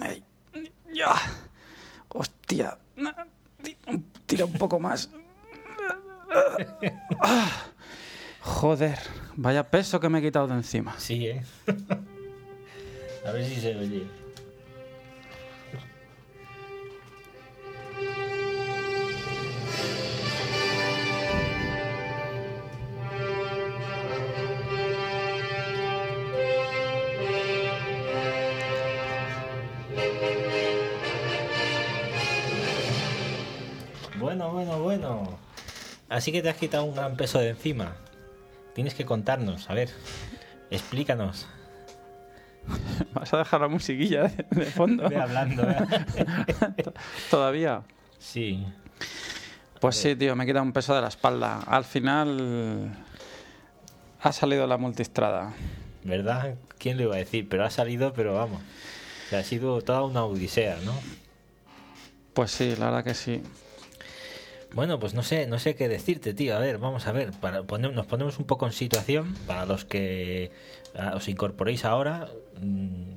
Ay, ya. Hostia. Tira un poco más. Joder, vaya peso que me he quitado de encima. Sí, ¿eh? A ver si se oye. Así que te has quitado un gran peso de encima. Tienes que contarnos, a ver, explícanos. ¿Vas a dejar la musiquilla de, de fondo? Ve hablando, ¿eh? ¿Todavía? Sí. Pues sí, tío, me queda un peso de la espalda. Al final ha salido la multistrada. ¿Verdad? ¿Quién lo iba a decir? Pero ha salido, pero vamos. ha sido toda una odisea, ¿no? Pues sí, la verdad que sí. Bueno, pues no sé, no sé qué decirte, tío. A ver, vamos a ver. Para poner- nos ponemos un poco en situación para los que ah, os incorporéis ahora. Mm,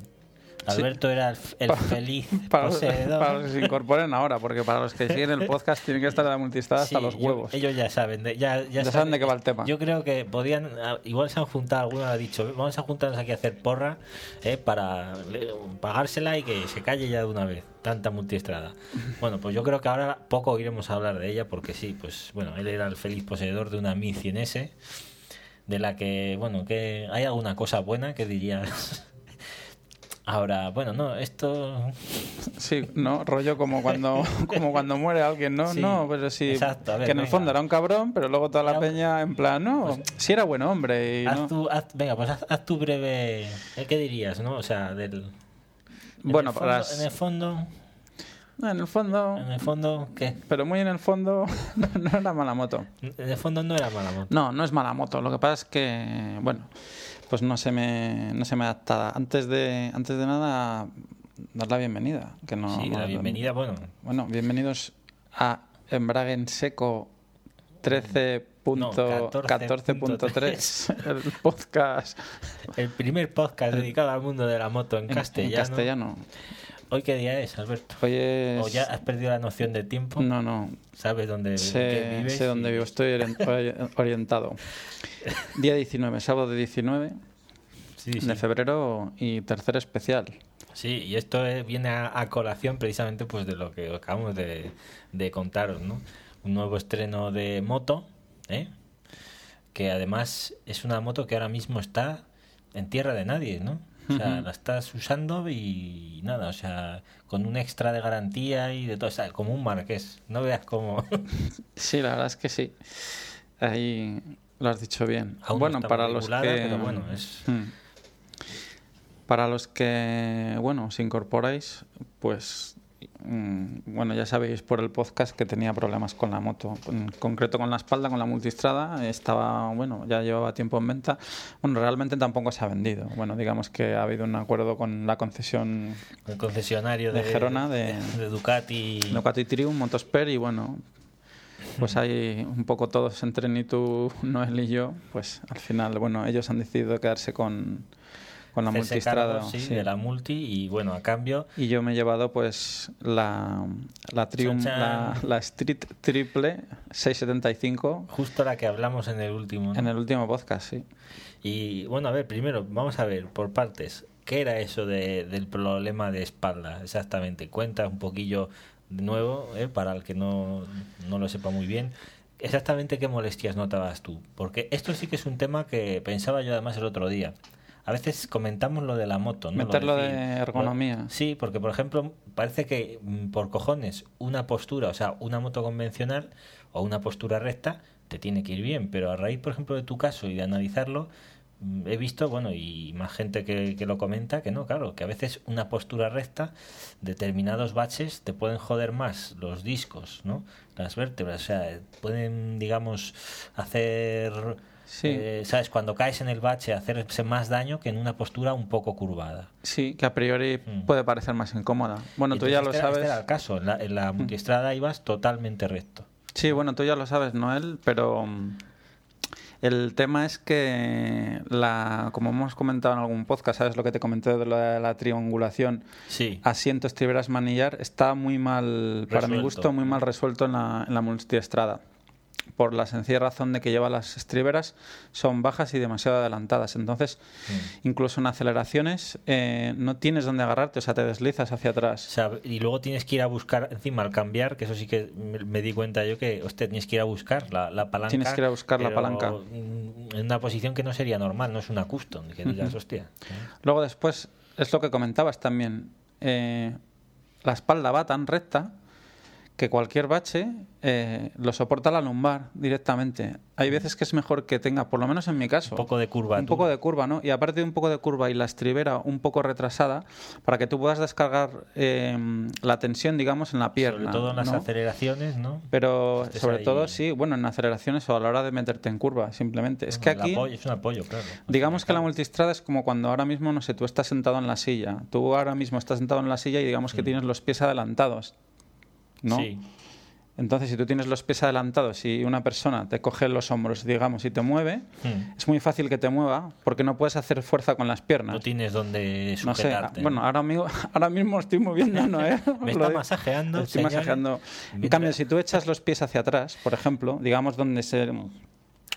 Sí. Alberto era el, feliz Para, poseedor. para los que se incorporen ahora, porque para los que siguen el podcast tienen que estar en la multistrada hasta los yo- huevos. ellos ya saben, de- ya, ya, Ya saben de qué va el tema. Yo creo que podían, ah, igual se han juntado, alguno ha dicho, vamos a juntarnos aquí a hacer porra eh, para le- pagársela y que se calle ya de una vez, tanta multiestrada. Bueno, pues yo creo que ahora poco oiremos hablar de ella porque sí, pues bueno, él era el feliz poseedor de una Mi 100S, de la que, bueno, que hay alguna cosa buena que dirías. Ahora, bueno, no, esto Sí, ¿no? Rollo como cuando, como cuando muere alguien, ¿no? Sí, no, pero sí. exacto, a ver, que en el fondo era un cabrón, pero luego toda la Era peña en plan, no, sí era buen hombre. Y Haz no. tu, haz- venga, pues haz, haz tu breve. ¿eh, ¿Qué dirías, no? O sea, del. En Bueno, el para fondo, las- en el fondo. No, en el fondo, En el fondo, ¿qué? pero muy en el fondo, no era mala moto. En el fondo no era mala moto. No, no es mala moto. Lo que pasa es que, bueno, pues no se me, no se me adapta. Antes de, antes de nada, dar la bienvenida. Que no, sí, la bienvenida, bueno. Bueno, bienvenidos a Embrague Seco 13.14.3, el podcast El primer podcast dedicado al mundo de la moto en, en, en castellano. ¿Hoy qué día es, Alberto? Hoy es... ¿O ya has perdido la noción de tiempo? No, no, ¿Sabes dónde sé, vives? sé dónde vivo, estoy orien- ori- orientado. Día 19, sábado 19 Sí, sí. de febrero y tercer especial. Sí, y esto viene a, a colación precisamente pues de lo que acabamos de, de contaros, ¿no? Un nuevo estreno de moto, ¿eh? que además es una moto que ahora mismo está en tierra de nadie, ¿no? O sea, la estás usando y nada, o sea, con un extra de garantía y de todo, o sea, como un marqués, no veas cómo... Sí, la verdad es que sí. Ahí lo has dicho bien. Aún no bueno, para los que pero bueno, es- Hmm. Para los que, bueno, os incorporáis, pues, bueno, ya sabéis por el podcast que tenía problemas con la moto, en concreto con la espalda, con la multistrada, estaba, bueno, ya llevaba tiempo en venta. Bueno, realmente tampoco se ha vendido. Bueno, digamos que ha habido un acuerdo con la concesión el concesionario De de, Gerona, de- de Ducati. Ducati Triumph, Motosper y bueno, pues hay un poco todos entre ni tú, Noel y yo, pues al final, bueno, ellos han decidido quedarse con, con la multistrada. cargo, sí, sí. de la multi y bueno, a cambio Y yo me he llevado pues la, la Triumph, la, Street Triple 675 justo la que hablamos en el último. ¿no? en el último podcast, sí. Y bueno, a ver, primero, vamos a ver por partes. ¿Qué era eso de- del problema de espalda exactamente? Cuenta un poquillo de nuevo, ¿eh? para el que no, no lo sepa muy bien. Exactamente qué molestias notabas tú. Porque esto sí que es un tema que pensaba yo además el otro día. A veces comentamos lo de la moto, ¿no? Lo Meterlo decir, de ergonomía. Sí, porque por ejemplo, parece que mm, por cojones una postura, o sea, una moto convencional o una postura recta te tiene que ir bien, pero a raíz, por ejemplo, de tu caso y de analizarlo, mm, he visto, bueno, y más gente que, que lo comenta, que no, claro, que a veces una postura recta, determinados baches te pueden joder más los discos, ¿no? Las vértebras, o sea, pueden, digamos, hacer... Sí. eh, ¿Sabes? Cuando caes en el bache, hacerse más daño que en una postura un poco curvada. Sí, que a priori Mm. puede parecer más incómoda. Bueno, tú ya lo este sabes. Este era el caso. En la, en la multiestrada ibas totalmente recto. Sí, bueno, tú ya lo sabes, Noel, pero mm, El tema es que, la, como hemos comentado en algún podcast, ¿sabes lo que te comenté de la, la triangulación? Sí. Asiento, estriberas, manillar, está muy mal, para mi gusto, muy mal resuelto en la, en la multiestrada. Por la sencilla razón de que lleva las estriberas, son bajas y demasiado adelantadas. Entonces, Mm. incluso en aceleraciones, eh, no tienes dónde agarrarte, o sea, te deslizas hacia O atrás. sea, y luego tienes que ir a buscar, encima al cambiar, que eso sí que me, di cuenta yo que, hostia, tienes que ir a buscar la, la palanca. Tienes que ir a buscar la palanca. mm, En una posición que no sería normal, no es una custom, que digas, hostia. Luego después, es lo que comentabas también, eh, la espalda va tan recta que cualquier bache eh, lo soporta la lumbar directamente. Hay veces que es mejor que tenga, por lo menos en mi caso, Un poco de curva. un tú. poco de curva, ¿no? Y aparte de un poco de curva y la estribera un poco retrasada, para que tú puedas descargar eh, la tensión, digamos, en la pierna. Sobre todo en las ¿no? aceleraciones, ¿no? Pero sobre ahí- todo, sí, bueno, en aceleraciones o a la hora de meterte en curva, simplemente. Es que aquí... apoyo- es un apoyo, claro. Digamos que la multistrada es como cuando ahora mismo, no sé, tú estás sentado en la silla. Tú ahora mismo estás sentado en la silla y digamos que tienes los pies adelantados. ¿No? Sí. Entonces, si tú tienes los pies adelantados y una persona te coge los hombros, digamos, y te mueve, Hmm. es muy fácil que te mueva porque no puedes hacer fuerza con las piernas. No tienes donde No sé, sujetarte. bueno, ahora, mismo, ahora mismo estoy moviendo, ¿no? ¿eh? Me está masajeando, Estoy masajeando. En cambio, si tú echas los pies hacia atrás, por ejemplo, digamos donde se...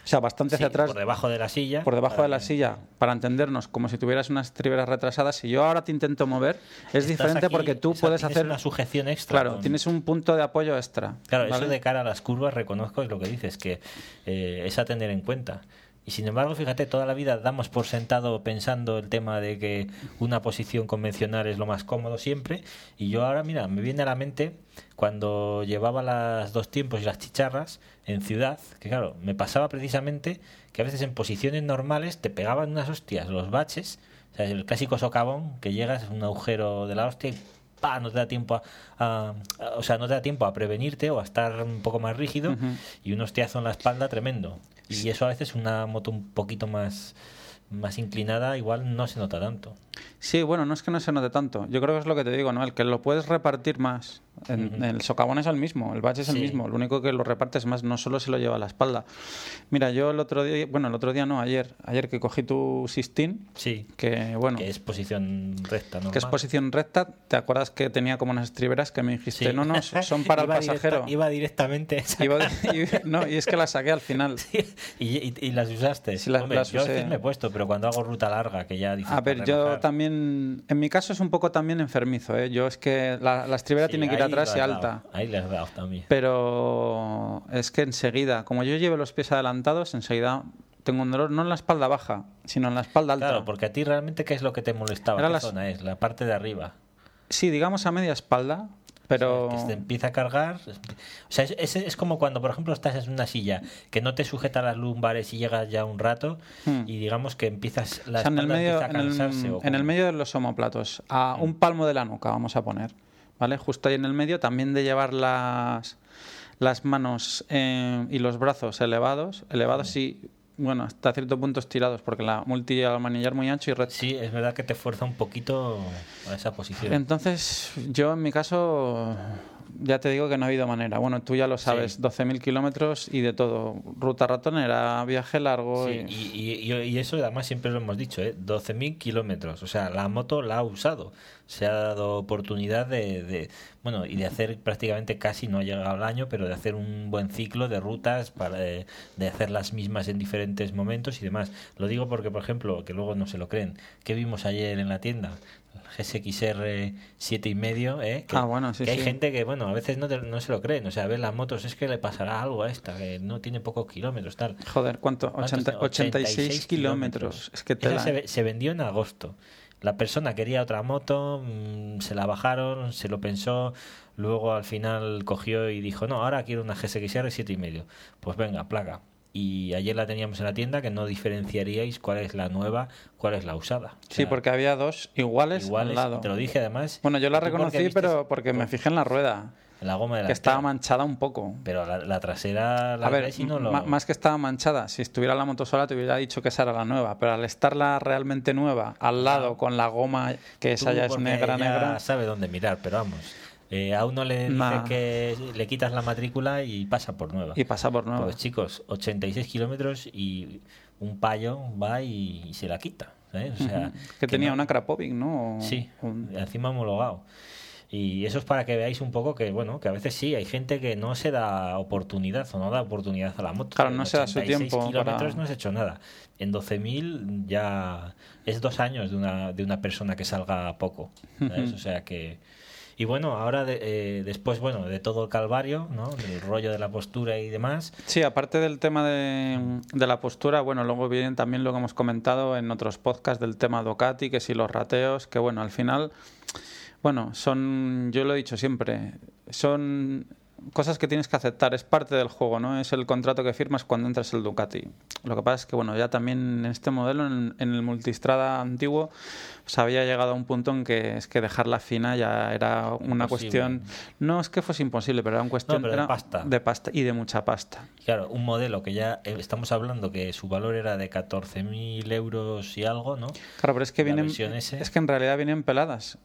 O sea, bastante Sí, hacia atrás, por debajo de la silla. por debajo de la que- silla, para entendernos, como si tuvieras unas estriberas retrasadas. Si yo ahora te intento mover, es diferente aquí, porque tú o sea, puedes hacer. una sujeción extra. Claro, con- tienes un punto de apoyo extra. Claro, ¿vale? eso de cara a las curvas, reconozco, es lo que dices, que eh, es a tener en cuenta. Y sin embargo, fíjate, toda la vida damos por sentado pensando el tema de que una posición convencional es lo más cómodo siempre. Y yo ahora, mira, me viene a la mente cuando llevaba las dos tiempos y las chicharras en ciudad, que claro, me pasaba precisamente que a veces en posiciones normales te pegaban unas hostias los baches, o sea, el clásico socavón que llegas, es un agujero de la hostia y ¡pa! no te da tiempo a, a- a- o sea, no te da tiempo a prevenirte o a estar un poco más rígido y un hostiazo en la espalda tremendo. Y eso a veces una moto un poquito más más inclinada igual no se nota tanto. Sí, bueno, no es que no se note tanto. Yo creo que es lo que te digo, ¿no? El que lo puedes repartir más. En- Ujú. El socavón es el mismo, el bache es el Sí. mismo. Lo único que lo repartes más, no solo se lo lleva a la espalda. Mira, yo el otro día, bueno, el otro día no, ayer, ayer que cogí tu Sistine, Sí, que bueno, que es posición recta, ¿no? que es posición recta, ¿te acuerdas que tenía como unas estriberas que me dijiste, no, no, son para el Iba directa- pasajero? iba directamente a Iba- y- no, y es que la saqué al final. y, y- y las usaste. Sí, las- Hombre, las yo a veces usé. me he puesto, pero cuando hago ruta larga, que ya. A ver, yo también, en mi caso es un poco también enfermizo, ¿eh? Yo es que la, la estribera sí, tiene que ir ahí atrás y alta. Ahí le has dado también. Pero es que enseguida, como yo llevo los pies adelantados, enseguida tengo un dolor no en la espalda baja, sino en la espalda alta. Claro, porque a ti realmente, ¿qué es lo que te molestaba? Era ¿Qué las- zona es? La parte de arriba. Sí, digamos a media espalda, pero... O sea, que se te empieza a cargar. O sea, es, es, es como cuando, por ejemplo, estás en una silla que no te sujeta las lumbares y llegas ya un rato Hmm. y digamos que empiezas la O sea, en el, espalda medio, a en, el, cansarse. en el medio de los homóplatos, a un palmo de la nuca, vamos a poner, ¿vale? Justo ahí en el medio, también de llevar las, las manos eh, y los brazos elevados, elevados y, bueno, hasta cierto punto estirados, porque la multi al manillar muy ancho y recto. Sí, es verdad que te fuerza un poquito a esa posición. Entonces, yo en mi caso, ya te digo que no ha habido manera. Bueno, tú ya lo sabes, Sí. 12.000 kilómetros y de todo. Ruta ratonera, viaje largo. Sí, y- y, y- y eso además siempre lo hemos dicho, ¿eh? 12.000 kilómetros. O sea, la moto la ha usado. Se ha dado oportunidad de, de- bueno, y de hacer prácticamente casi, no ha llegado al año, pero de hacer un buen ciclo de rutas, para de, de hacer las mismas en diferentes momentos y demás. Lo digo porque, por ejemplo, que luego no se lo creen, que vimos ayer en la tienda? GSXR 7 y medio, ¿eh? Que, Ah, bueno, sí, que hay gente que, bueno, a veces no, te- no se lo creen. O sea, ven las motos, es que le pasará algo a esta, que no tiene pocos kilómetros, tal. Joder, ¿cuánto? ¿Cuántos? 80 86 kilómetros. Es que Esa tela. se, se vendió en agosto. La persona quería otra moto, mm, se la bajaron, se lo pensó, luego al final cogió y dijo, no, ahora quiero una GSXR 7 y medio. Pues venga, placa. Y ayer la teníamos en la tienda que no diferenciaríais cuál es la nueva, cuál es la usada. O Sí, porque había dos iguales, iguales, al lado. te lo dije además. Bueno, yo la porque reconocí, pero porque me fijé en la rueda, en la goma de la que estaba manchada un poco. Pero la, la trasera, la A ver, no lo... más que estaba manchada, si estuviera la moto sola te hubiera dicho que esa era la nueva, pero al estarla realmente nueva, al lado, con la goma, que esa ya es negra, ya negra, sabe dónde mirar, pero vamos. Eh, a uno le dice que le quitas la matrícula y pasa por nueva. Y pasa por nuevo. Pues chicos, 86 kilómetros y un payo va y, y se la quita. ¿sabes? O sea, que tenía no- una Krapovic, ¿no? Sí, un- encima homologado. Y eso es para que veáis un poco que, bueno, que a veces sí, hay gente que no se da oportunidad o no da oportunidad a la moto. Claro, En no se da su 86 tiempo kilómetros para- no has hecho nada. En 12.000 ya es dos años de una, de una persona que salga poco. ¿sabes? O sea que... Y bueno, ahora de- eh, después, bueno, de todo el calvario, ¿no? Del rollo de la postura y demás, Sí, aparte del tema de, de la postura, bueno, luego viene también lo que hemos comentado en otros podcasts del tema Ducati, que si los rateos, que bueno, al final, bueno, son, yo lo he dicho siempre, son cosas que tienes que aceptar, es parte del juego, ¿no? Es el contrato que firmas cuando entras el Ducati. Lo que pasa es que, bueno, ya también en este modelo, en, en el multistrada antiguo, pues había llegado a un punto en que es que dejarla fina ya era una Imposible. cuestión, no es que fuese imposible, pero era una cuestión pero de era pasta. de pasta y de mucha pasta. Claro, un modelo que ya eh, estamos hablando que su valor era de 14.000 euros y algo, ¿no? Claro, pero es que La vienen es que en realidad vienen peladas.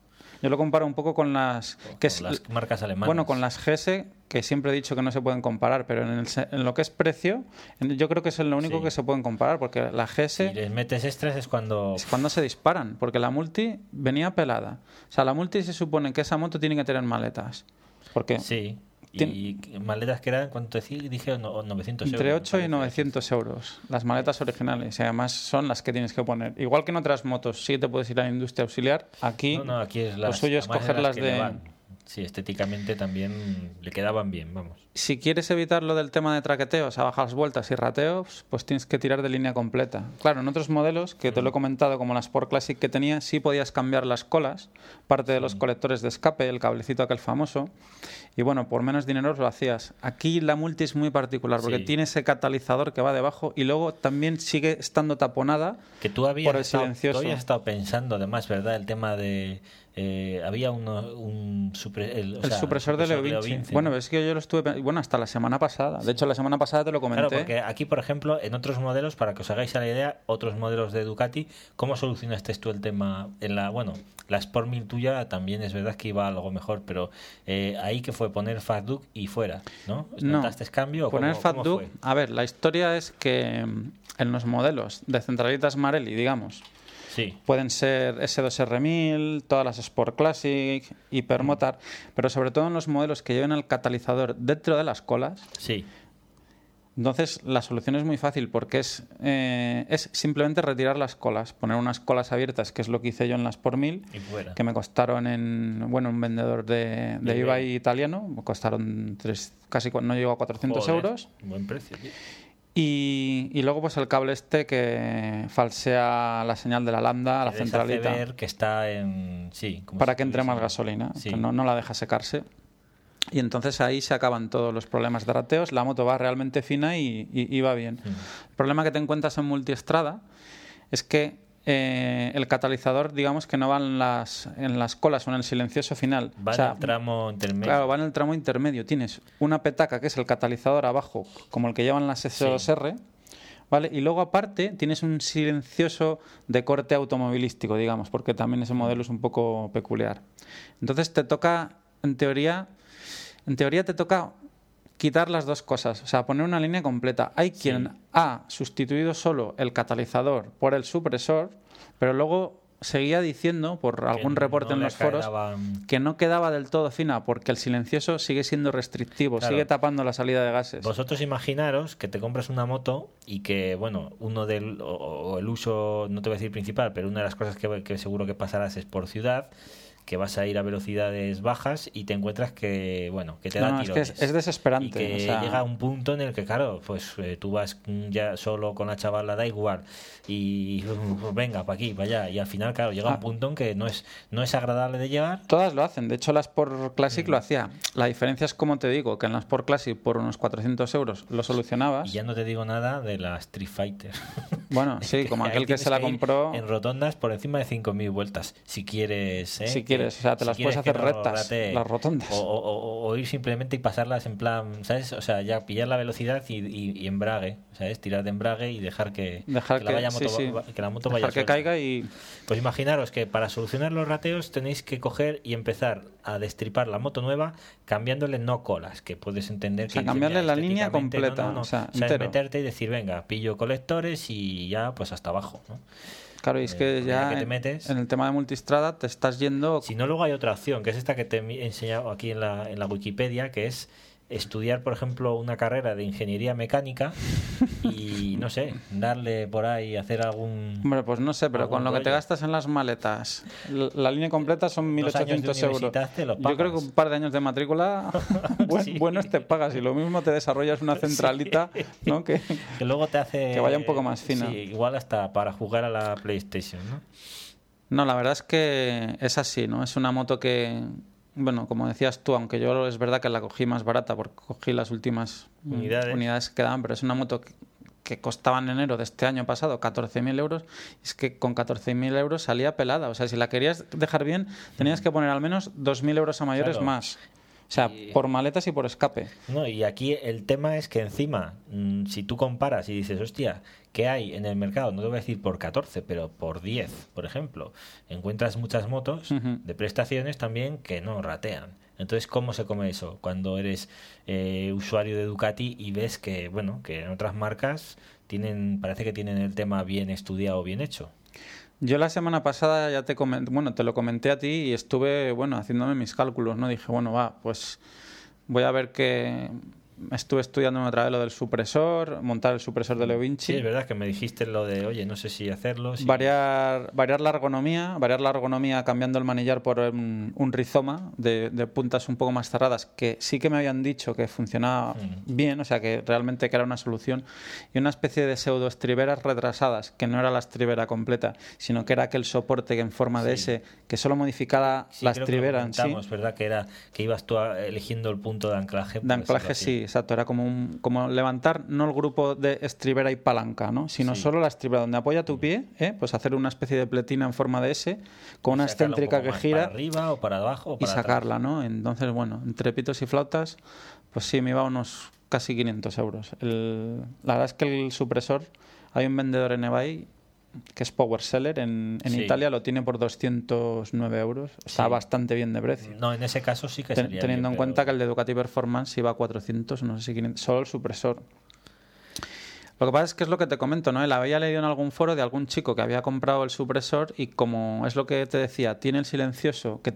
Yo lo comparo un poco con las que Con las marcas alemanas. bueno, con las GS que siempre he dicho que no se pueden comparar, pero en, el en lo que es precio, yo creo que es lo único Sí. que se pueden comparar porque la GS Si les metes extras es cuando... es cuando se disparan, porque la multi venía pelada. O sea, la multi se supone que esa moto tiene que tener maletas. Porque Sí. Tien- Y maletas que eran, ¿cuánto decía? Dije no- 900 euros. entre me 8 y parece. 900 euros, las maletas originales, y además son las que tienes que poner. Igual que en otras motos, sí te puedes ir a la industria auxiliar, aquí No, no, aquí es lo las, suyo es además coger las que le de... van. Sí, estéticamente también le quedaban bien, vamos. Si quieres evitar lo del tema de traqueteos a bajas vueltas y rateos, pues tienes que tirar de línea completa. Claro, en otros modelos, que te lo he comentado, como la Sport Classic que tenía, sí podías cambiar las colas, parte de los colectores de escape, el cablecito aquel famoso, y bueno, por menos dinero lo hacías. Aquí la multi es muy particular, porque Sí. tiene ese catalizador que va debajo y luego también sigue estando taponada. Que tú habías, Por el estado, silencioso. tú habías estado pensando, además, ¿verdad? El tema de... eh, había uno, un supre- el, o el sea, supresor de Leo Vinci. Vinci, Bueno, ¿no? es que yo lo estuve... Bueno, hasta la semana pasada. De hecho, la semana pasada te lo comenté. Claro, porque aquí, por ejemplo, en otros modelos, para que os hagáis a la idea, otros modelos de Ducati, ¿cómo solucionaste tú el tema? En la, bueno, la Sport 1000 tuya también es verdad que iba algo mejor, pero eh, ahí que fue poner Fast Duke y fuera, ¿no? No. ¿Notaste cambio? o Poner Fat Duke, a ver, la historia es que mm, en los modelos de centralitas Marelli, digamos, Sí, pueden ser S2R1000, todas las Sport Classic, Hypermotar, pero sobre todo en los modelos que lleven el catalizador dentro de las colas. sí. Entonces la solución es muy fácil porque es, eh, es simplemente retirar las colas, poner unas colas abiertas, que es lo que hice yo en las por 1000, Y fuera. que me costaron en bueno un vendedor de, de eBay italiano, me costaron tres, casi no llegó a 400 Joder, euros. Buen precio, tío. Y, y luego pues el cable este que falsea la señal de la lambda, la Que les hace centralita, ver que está en... Sí, como para si que entre más gasolina, Sí. que no, no la deja secarse. Y entonces ahí se acaban todos los problemas de rateos, la moto va realmente fina y, y- y va bien. Mm. El problema que te encuentras en multiestrada es que eh, el catalizador, digamos que no va en las, en las colas o en el silencioso final. Va O sea, en el tramo intermedio. Claro, va en el tramo intermedio. Tienes una petaca que es el catalizador abajo, como el que llevan las S2R, ¿vale? Y luego aparte tienes un silencioso de corte automovilístico, digamos, porque también ese modelo es un poco peculiar. Entonces te toca, en teoría, en teoría te toca quitar las dos cosas, o sea, poner una línea completa. Hay quien ha sustituido solo el catalizador por el supresor, pero luego seguía diciendo por Que algún reporte no en los foros quedaban- que no quedaba del todo fina porque el silencioso sigue siendo restrictivo, Claro. sigue tapando la salida de gases. Vosotros imaginaros que te compras una moto y que, bueno, uno del, o, o el uso, no te voy a decir principal, pero una de las cosas que, que seguro que pasarás es por ciudad, que vas a ir a velocidades bajas y te encuentras que, bueno, que te No, da no, es que tirones. es, es desesperante. Y que o sea, llega un punto en el que, claro, pues eh, tú vas mm, ya solo con la chavala, da igual, y uh, venga, para aquí, para allá, y al final, claro, llega Ah. un punto en que no es, no es agradable de llevar. Todas lo hacen. De hecho, la Sport Mm. Classic lo hacía. La diferencia es, como te digo, que en la Sport Classic por unos 400 euros lo Y solucionabas. ya no te digo nada de la Street Fighter. Bueno, sí, como aquel que se la compró. En rotondas por encima de 5.000 vueltas. Si quieres. ¿eh? Si que quieres, o sea, te las puedes hacer rectas, las rotondas. O, ir simplemente y pasarlas en plan, ¿sabes? O sea, ya pillar la velocidad y, y, embrague, ¿sabes? Tirar de embrague y dejar que, dejar que, la, vaya moto, que la moto dejar que caiga y... Pues imaginaros que para solucionar los rateos tenéis que coger y empezar a destripar la moto nueva cambiándole no colas, que puedes entender que... O sea, cambiarle la línea completa, o sea, meterte y decir, venga, pillo colectores y ya pues hasta abajo, ¿no? Claro, y es que eh, ya te metes, en el tema de multistrada te estás yendo... Si no, luego hay otra opción, que es esta que te he enseñado aquí en la, en la Wikipedia, que es estudiar, por ejemplo, una carrera de ingeniería mecánica y, no sé, darle por ahí, hacer algún... Hombre, pues no sé, pero con lo que te gastas en las maletas, la, línea completa son 1.800 euros. Yo creo que un par de años de matrícula buenos te pagas y lo mismo te desarrollas una centralita ¿no? que, que luego te hace... Que vaya un poco más fina. Sí, igual hasta para jugar a la PlayStation, ¿no? No, la verdad es que es así, ¿no? Es una moto que, bueno, como decías tú, aunque yo es verdad que la cogí más barata porque cogí las últimas unidades, que quedaban, pero es una moto que, costaba en enero de este año pasado 14.000 euros, es que con 14.000 euros salía pelada. O sea, si la querías dejar bien, tenías que poner al menos 2.000 euros a mayores más. O sea, por maletas y por escape. No, y aquí el tema es que encima, mm, si tú comparas y dices, hostia, ¿qué hay en el mercado? No te voy a decir por 14, pero por 10, por ejemplo. Encuentras muchas motos de prestaciones también que no ratean. Entonces, ¿cómo se come eso? Cuando eres eh, usuario de Ducati y ves que, bueno, que en otras marcas tienen, parece que tienen el tema bien estudiado, bien hecho. Yo la semana pasada ya te bueno, te lo comenté a ti y estuve, bueno, haciéndome mis cálculos, ¿no? Dije, bueno, va, pues voy a ver qué estuve estudiando otra vez lo del supresor, montar el supresor de Leo Vinci. Sí, es verdad que me dijiste lo de, oye, no sé si hacerlo. Variar, variar la ergonomía, variar la ergonomía cambiando el manillar por un, rizoma de, puntas un poco más cerradas, que sí que me habían dicho que funcionaba mm. bien, o sea, que realmente que era una solución, y una especie de pseudo estriberas retrasadas, que no era la estribera completa, sino que era aquel soporte que en forma de S, que solo modificaba la estribera en sí. verdad que era que ibas tú eligiendo el punto de anclaje. De anclaje, sí, exacto. Era como, un, como levantar no el grupo de estribera y palanca, ¿no? sino solo la estribera donde apoya tu pie, ¿eh? pues hacer una especie de pletina en forma de S con una excéntrica que gira. Para arriba o para abajo. y sacarla, ¿no? Entonces, bueno, entre pitos y flautas, pues sí, me iba a unos casi 500 euros. la verdad es que el supresor, hay un vendedor en eBay que es Power Seller en, en Italia, lo tiene por 209 euros. Está bastante bien de precio. No, en ese caso sí que sería Teniendo en cuenta que el de Ducati Performance iba a 400, no sé si 500, solo el supresor. Lo que pasa es que es lo que te comento, ¿no? Él había leído en algún foro de algún chico que había comprado el supresor y como es lo que te decía, tiene el silencioso que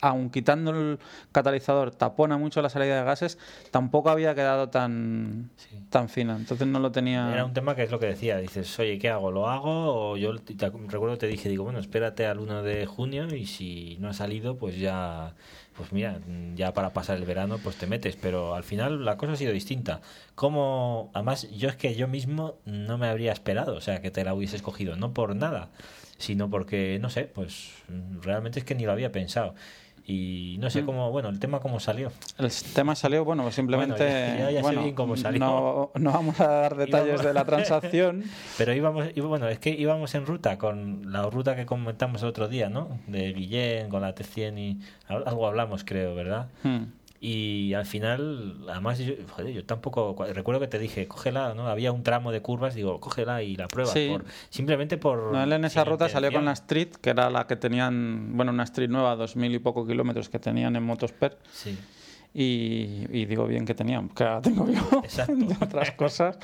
aun quitando el catalizador, tapona mucho la salida de gases, tampoco había quedado tan, tan fina. Entonces no lo tenía. Era un tema que es lo que decía. Dices, oye, ¿qué hago? ¿Lo hago? O yo recuerdo te dije, digo, bueno, espérate al 1 de junio y si no ha salido, pues ya. Pues mira, ya para pasar el verano, pues te metes. Pero al final la cosa ha sido distinta. Como, además, yo es que yo mismo no me habría esperado, o sea, que te la hubiese escogido, no por nada, sino porque, no sé, pues realmente es que ni lo había pensado y no sé mm. cómo, bueno, el tema cómo salió. El tema salió, bueno, simplemente... No, no, vamos a dar detalles de la transacción. Pero íbamos, bueno, es que íbamos en ruta con la ruta que comentamos el otro día, ¿no? De Guillén con la T100 y algo hablamos, creo, ¿verdad? Hmm. Y al final, además, yo, joder, yo tampoco. Recuerdo que te dije, cógela, ¿no? Había un tramo de curvas, digo, cógela y la prueba. simplemente por. No, él en esa ruta salió con la Street, que era la que tenían, bueno, una Street nueva, dos mil y poco kilómetros que tenían en Motosper. Sí. Y, digo bien que tenían, que ahora tengo yo otras cosas.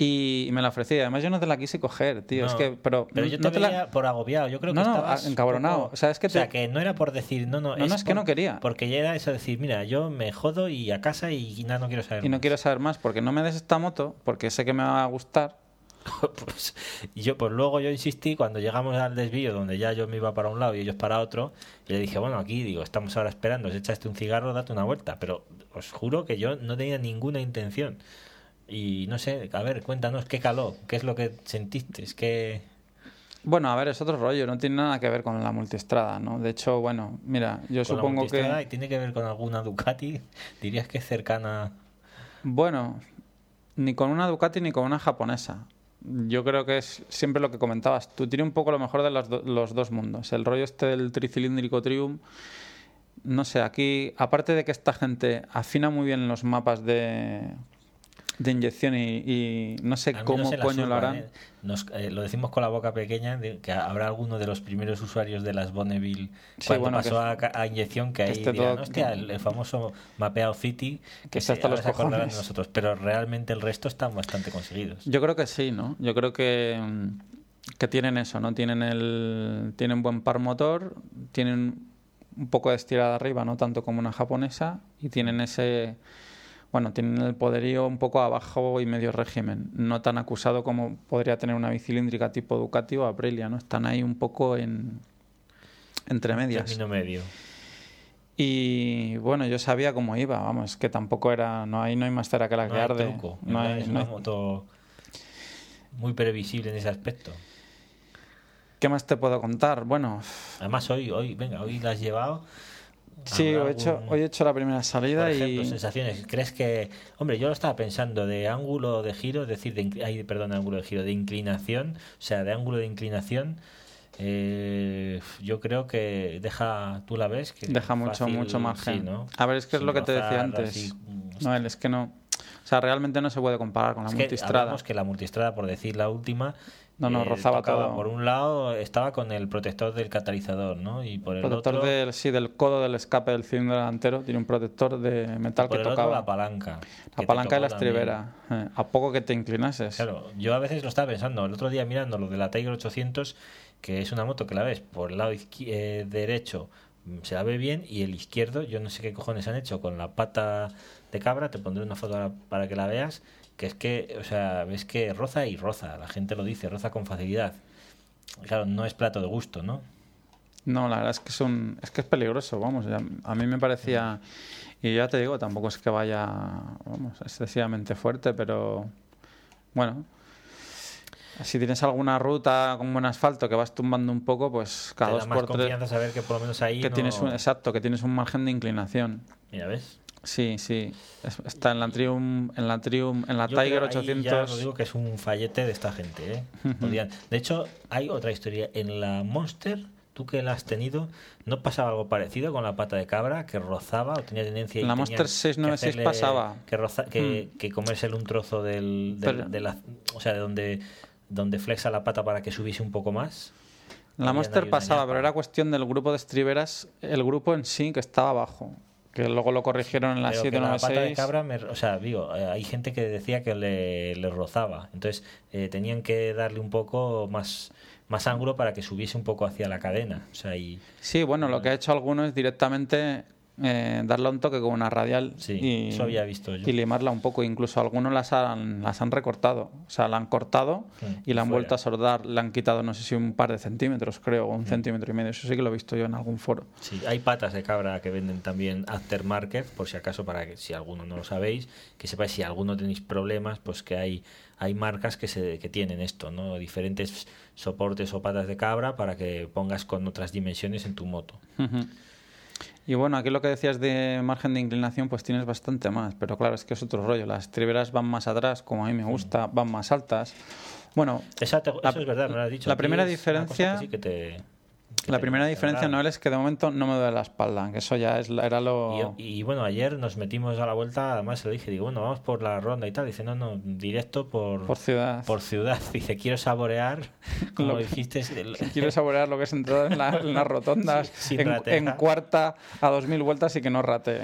Y me la ofrecí. Además, yo no te la quise coger, tío. es que, pero, pero yo te, veía por agobiado. Yo creo que no, estabas encabronado. O, sea, es que, que no era por decir, no, no. No, es, que no quería. Porque ya era eso de decir, mira, yo me jodo y a casa y, nada, no quiero saber Y no quiero saber más porque no me des esta moto, porque sé que me va a gustar. pues, yo, pues luego yo insistí cuando llegamos al desvío donde ya yo me iba para un lado y ellos para otro, y le dije, bueno, aquí digo, estamos ahora esperando, si echaste un cigarro, date una vuelta. Pero os juro que yo no tenía ninguna intención. Y no sé, a ver, cuéntanos qué caló, qué es lo que sentiste, es que... Bueno, a ver, es otro rollo, no tiene nada que ver con la multistrada, ¿no? De hecho, bueno, mira, yo supongo que... ¿Y tiene que ver con alguna Ducati? ¿Dirías que es cercana...? Bueno, ni con una Ducati ni con una japonesa. yo creo que es siempre lo que comentabas. Tú tienes un poco lo mejor de los, do- los dos mundos. El rollo este del tricilíndrico Triumph. No sé, aquí, aparte de que esta gente afina muy bien los mapas de, de inyección y, y no sé Al cómo coño lo harán. ¿eh? Nos- eh, lo decimos con la boca pequeña, de que habrá alguno de los primeros usuarios de las Bonneville Sí, cuando bueno, pasó que- a, a inyección que, ahí esté dirán, hostia, el, el famoso mapeado City, que, Que se, hasta los de nosotros, pero realmente el resto están bastante conseguidos. Yo creo que sí, ¿no? Yo creo que, que tienen eso, ¿no? Tienen el tienen buen par motor, tienen un poco de estirada arriba, no tanto como una japonesa, y tienen ese bueno, tienen el poderío un poco abajo y medio régimen, no tan acusado como podría tener una bicilíndrica tipo Ducati o Aprilia, ¿no? Están ahí un poco en entre medias. Término medio. Y bueno, yo sabía cómo iba, vamos, que tampoco era, no ahí no hay más cera que la No que hay arde. truco, no hay- es no una hay- moto muy previsible en ese aspecto. ¿Qué más te puedo contar? Bueno, Además hoy, hoy, venga, hoy la has llevado. Sí, ¿Habrá hoy he, hecho, hoy he hecho la primera salida Por ejemplo, y sensaciones. ¿Crees que, hombre, yo lo estaba pensando de ángulo de giro, es decir, de, ay, perdón, ángulo de giro, de inclinación, o sea, de ángulo de inclinación, eh, yo creo que deja, tú la ves, que deja mucho, fácil, mucho margen. sí, ¿no? A ver, es que es lo que te decía antes. así, mm, No, él es que no. O sea, realmente no se puede comparar con la es que multistrada. hablamos que la multistrada, por decir la última, No, no, eh, rozaba todo. Por un lado estaba con el protector del catalizador, ¿no? Y por el protector otro, del, sí, del codo del escape del cilindro delantero tiene un protector de metal por que el otro tocaba. la palanca. que la palanca tocó la estribera. eh, a poco que te inclinases. Claro, yo a veces lo estaba pensando, el otro día mirando lo de la Tiger 800, que es una moto que la ves por el lado eh, derecho, mm, se la ve bien, y el izquierdo, yo no sé qué cojones han hecho con la pata de cabra, te pondré una foto para que la veas, que es que, o sea, ves que roza y roza, la gente lo dice, roza con facilidad. Claro, no es plato de gusto, ¿no? No, la verdad es que es, un, es que es peligroso, vamos. ya- A mí me parecía. Y ya te digo, tampoco es que vaya, vamos, excesivamente fuerte, pero bueno. Si tienes alguna ruta con buen asfalto que vas tumbando un poco, pues cada Te da dos más por tres. confianza saber que por lo menos ahí Que no- tienes un, exacto, que tienes un margen de inclinación. Mira, ¿ves? Sí, sí. Es- está en la Triumph, en la Triumph, en la Yo Tiger creo- ahí 800. Ya os digo que es un fallete de esta gente. ¿eh? De hecho, hay otra historia. En la Monster, tú que la has tenido, ¿no pasaba algo parecido con la pata de cabra que rozaba o tenía tendencia? En la Monster que 696 hacerle- pasaba. Que, roza- que, que comérsele un trozo del, del- Pero- de la, o sea, de donde, donde flexa la pata para que subiese un poco más. La Monster pasaba, pero era cuestión del grupo de estriberas, el grupo en sí que estaba abajo. Que luego lo corrigieron en la Pero que la pata de 796. cabra, me- o sea, digo, eh, hay gente que decía que le, le rozaba. Entonces, eh, tenían que darle un poco más, más ángulo para que subiese un poco hacia la cadena. O sea, y Sí, bueno, lo que ha hecho alguno es directamente eh, darle un toque con una radial Sí, y, eso había visto yo. y limarla un poco. Incluso algunos las han, las han recortado. O sea, la han cortado y la han fuera. vuelto a soldar. Le han quitado, no sé si un par de centímetros, creo, o un centímetro y medio. Eso sí que lo he visto yo en algún foro. sí, hay patas de cabra que venden también aftermarket, por si acaso, para que si alguno no lo sabéis, que sepáis si alguno tenéis problemas, pues que hay, hay marcas que, se, que tienen esto, ¿no? Diferentes soportes o patas de cabra para que pongas con otras dimensiones en tu moto. Ujú. Y bueno, aquí lo que decías de margen de inclinación, pues tienes bastante más, pero claro, es que es otro rollo. Las estriberas van más atrás, como a mí me gusta, van más altas. Bueno, La- eso es verdad, me lo has dicho. la primera diferencia- que sí que te- que la primera diferencia. Noel, es que de momento no me duele la espalda, que eso ya es, era lo... Y, y bueno, ayer nos metimos a la vuelta, además se lo dije, digo, bueno, vamos por la ronda y tal. Dice, no, no, directo por, por ciudad. por ciudad. Dice, quiero saborear, como Lo- dijiste, el- Quiero saborear lo que es entrar en, la- en las rotondas Sin en, en cuarta a dos mil vueltas y que no ratee.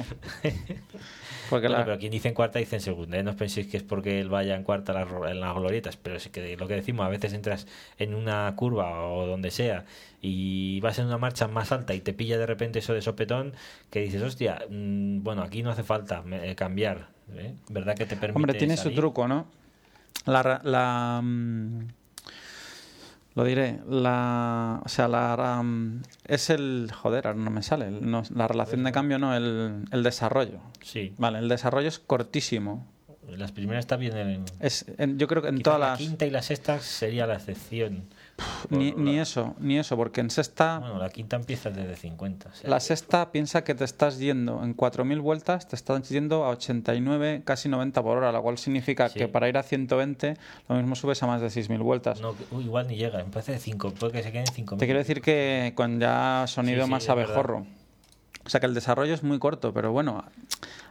Porque Bueno, la- pero quien dice en cuarta dice en segunda. ¿eh? No os penséis que es porque él vaya en cuarta las, en las glorietas, pero es que lo que decimos, a veces entras en una curva o donde sea y vas en una marcha más alta y te pilla de repente eso de sopetón que dices, hostia, mm, bueno, aquí no hace falta eh, cambiar. ¿eh? ¿Verdad que te permite Hombre, tiene su salir? truco, ¿no? La, ra- la mm, lo diré, la, o sea, la ra- es el, joder, ahora no me sale, no, la relación de cambio, no, el, el desarrollo. Sí, Vale, el desarrollo es cortísimo. Las primeras bien en, Es, en- yo creo que en todas la las, quinta y la sexta sería la excepción. Ni, ni eso, ni eso, porque en sexta, Bueno, la quinta empieza desde 50. o sea, la sexta piensa que te estás yendo en 4.000 vueltas, te estás yendo a 89, casi 90 por hora, lo cual significa Sí. que para ir a 120 lo mismo subes a más de 6.000 vueltas. no, uy, igual ni llega, me parece 5, puede que se queden 5 Te quiero decir que con ya sonido Sí, sí, más verdad. abejorro. O sea que el desarrollo es muy corto, pero bueno,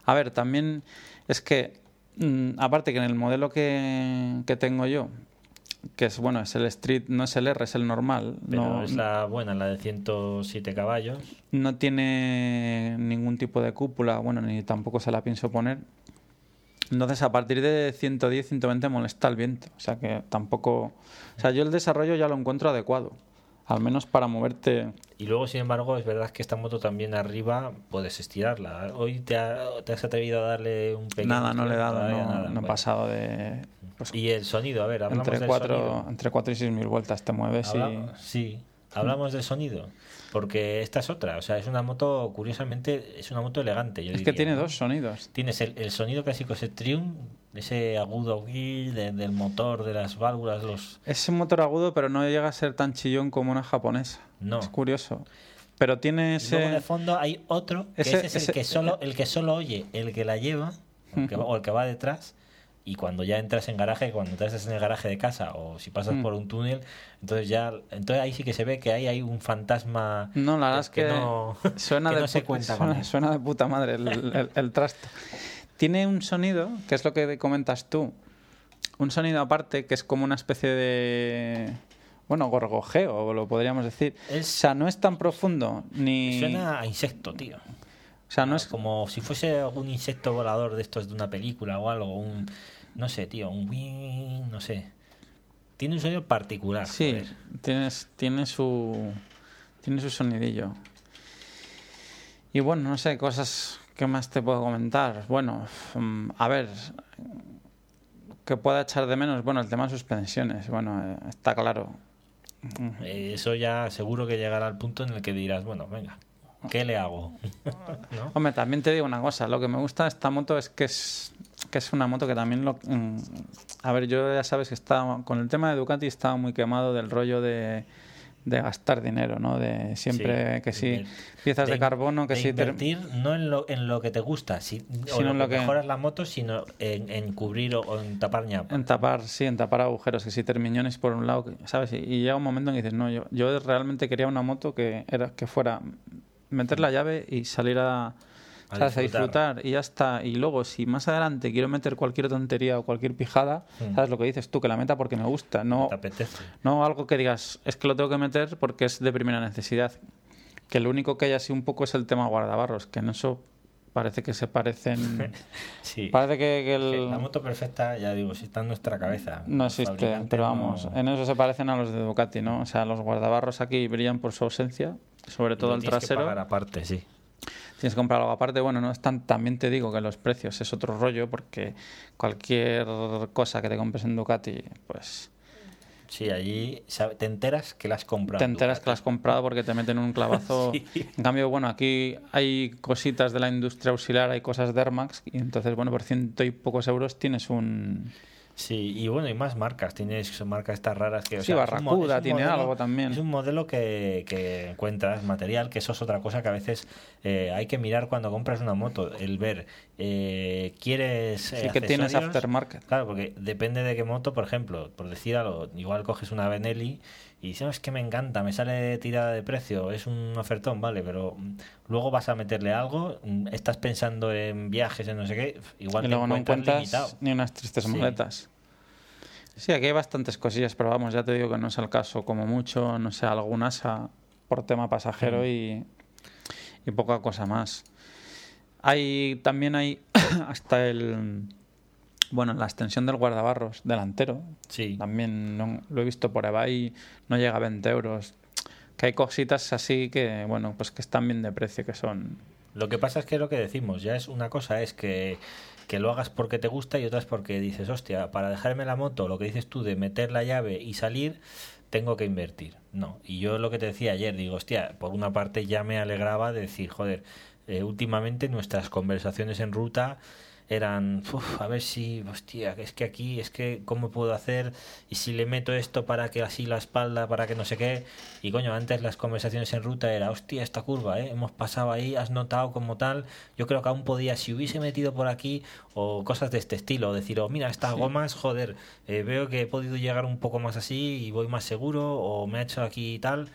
a ver, también es que, mm, aparte que en el modelo que, que tengo yo, que es bueno, es el Street, no es el R, es el normal, Pero no, es la buena, la de 107 caballos. no tiene ningún tipo de cúpula, bueno, ni tampoco se la pienso poner. Entonces, a partir de 110, 120 molesta el viento. O sea que tampoco. O sea, yo el desarrollo ya lo encuentro adecuado. Al menos para moverte. Y luego, sin embargo, es verdad que esta moto también arriba puedes estirarla. Hoy te, ha- te has atrevido a darle un pequeño. Nada, no le he dado, no, nada. no he pasado de. pues, Y el sonido, a ver, hablamos entre, del 4, sonido. entre 4 y 6 mil vueltas te mueves Habla- Sí, hablamos del sonido. Porque esta es otra. O sea, es una moto, curiosamente, es una moto elegante. Yo y. Es que tiene dos sonidos. Tienes el, el sonido clásico, ese trium, ese agudo de- del motor, de las válvulas, los. Es un motor agudo, pero no llega a ser tan chillón como una japonesa. No. Es curioso. Pero tiene Y Luego de ese. fondo hay otro, que ese- ese es el ese- que solo, el que solo oye, el que la lleva, el que o el que va detrás, y cuando ya entras en garaje, cuando entras en el garaje de casa, o si pasas Mm. por un túnel, entonces ya, entonces ahí sí que se ve que ahí hay un fantasma No, la verdad es que, no, suena, que de no se cuenta suena, suena de puta madre el, el- el trasto. Tiene un sonido, que es lo que comentas tú, un sonido aparte que es como una especie de, bueno, gorgojeo, lo podríamos decir. Es- O sea, no es tan profundo, ni... Suena a insecto, tío. O sea, no es... como si fuese algún insecto volador de estos de una película o algo, un no sé, tío, un wing, no sé. Tiene un sonido particular. Sí, joder. tienes, tiene su tiene su sonidillo. Y bueno, no sé, cosas que más te puedo comentar. Bueno, mm, a ver, que pueda echar de menos, bueno, el tema de suspensiones, bueno, eh, está claro. Eh, Eso ya seguro que llegará al punto en el que dirás, bueno, venga, ¿qué le hago? ¿No? Hombre, también te digo una cosa, lo que me gusta de esta moto es que es que es una moto que también lo mm, a ver, yo ya sabes que estaba con el tema de Ducati estaba muy quemado del rollo de de gastar dinero, ¿no? De siempre Sí, que sí, piezas de, carbono, que de sí... invertir no en lo, en lo que te gusta, si, o Sino en en lo que mejoras la moto, sino en, en cubrir o, o en tapar ñapa. En tapar, sí, en tapar agujeros, que si termiñones por un lado, ¿sabes? Y, y llega un momento en que dices, no, yo, yo realmente quería una moto que era que fuera meter la llave y salir a, A ¿sabes? a disfrutar. disfrutar y ya está. Y luego, si más adelante quiero meter cualquier tontería o cualquier pijada, Mm. ¿sabes lo que dices tú? Que la meta porque me gusta, no, ¿Te apetece? no algo que digas, es que lo tengo que meter porque es de primera necesidad. Que lo único que hay así un poco es el tema guardabarros, que en eso parece que se parecen... Sí. parece que, que el... La moto perfecta, ya digo, si está en nuestra cabeza. No existe, pero no- vamos, en eso se parecen a los de Ducati, ¿no? O sea, los guardabarros aquí brillan por su ausencia, sobre todo el tienes que trasero. pagar aparte, sí. Tienes que comprar algo aparte. Bueno, no están, también te digo que los precios es otro rollo, porque cualquier cosa que te compres en Ducati, pues Sí, allí te enteras que la has comprado. te enteras que la has comprado porque te meten un clavazo. Sí. En cambio, bueno, aquí hay cositas de la industria auxiliar, hay cosas de Air Max, y entonces, bueno, por ciento y pocos euros tienes un... Sí, y bueno, y más marcas. Tienes marcas estas raras que. o Sí, sea, Barracuda tiene modelo- algo también. Es un modelo que, que encuentras material, que eso es otra cosa que a veces eh, hay que mirar cuando compras una moto. El ver, eh, ¿quieres. eh, Sí que tienes aftermarket. Claro, porque depende de qué moto, por ejemplo, por decir algo, igual coges una Benelli y dices, "No, es que me encanta, me sale tirada de precio, es un ofertón, vale, pero mm, luego vas a meterle algo, mm, estás pensando en viajes, en no sé qué, igual y te luego no encuentras encuentras limitado. ni unas tristes Sí. muletas. Sí, aquí hay bastantes cosillas, pero vamos, ya te digo que no es el caso, como mucho, no sé, algún asa por tema pasajero Mm. y, y poca cosa más. Hay también hay hasta el bueno, la extensión del guardabarros delantero. Sí. También no- lo he visto por eBay, no llega a 20 euros. Que hay cositas así que, bueno, pues que están bien de precio, que son... Lo que pasa es que lo que decimos, ya es una cosa es que, que lo hagas porque te gusta y otra es porque dices, hostia, para dejarme la moto, lo que dices tú de meter la llave y salir, tengo que invertir. No, y yo lo que te decía ayer, digo, hostia, por una parte ya me alegraba de decir, joder, eh, últimamente nuestras conversaciones en ruta eran, "Uf, a ver si, hostia, es que aquí, es que, ¿cómo puedo hacer? Y si le meto esto para que así la espalda, para que no sé qué. Y coño, antes las conversaciones en ruta era, hostia, esta curva, ¿eh? hemos pasado ahí, has notado como tal. Yo creo que aún podía, si hubiese metido por aquí, o cosas de este estilo, decir, oh, mira, estas gomas, joder, eh, veo que he podido llegar un poco más así y voy más seguro, o me ha hecho aquí y tal.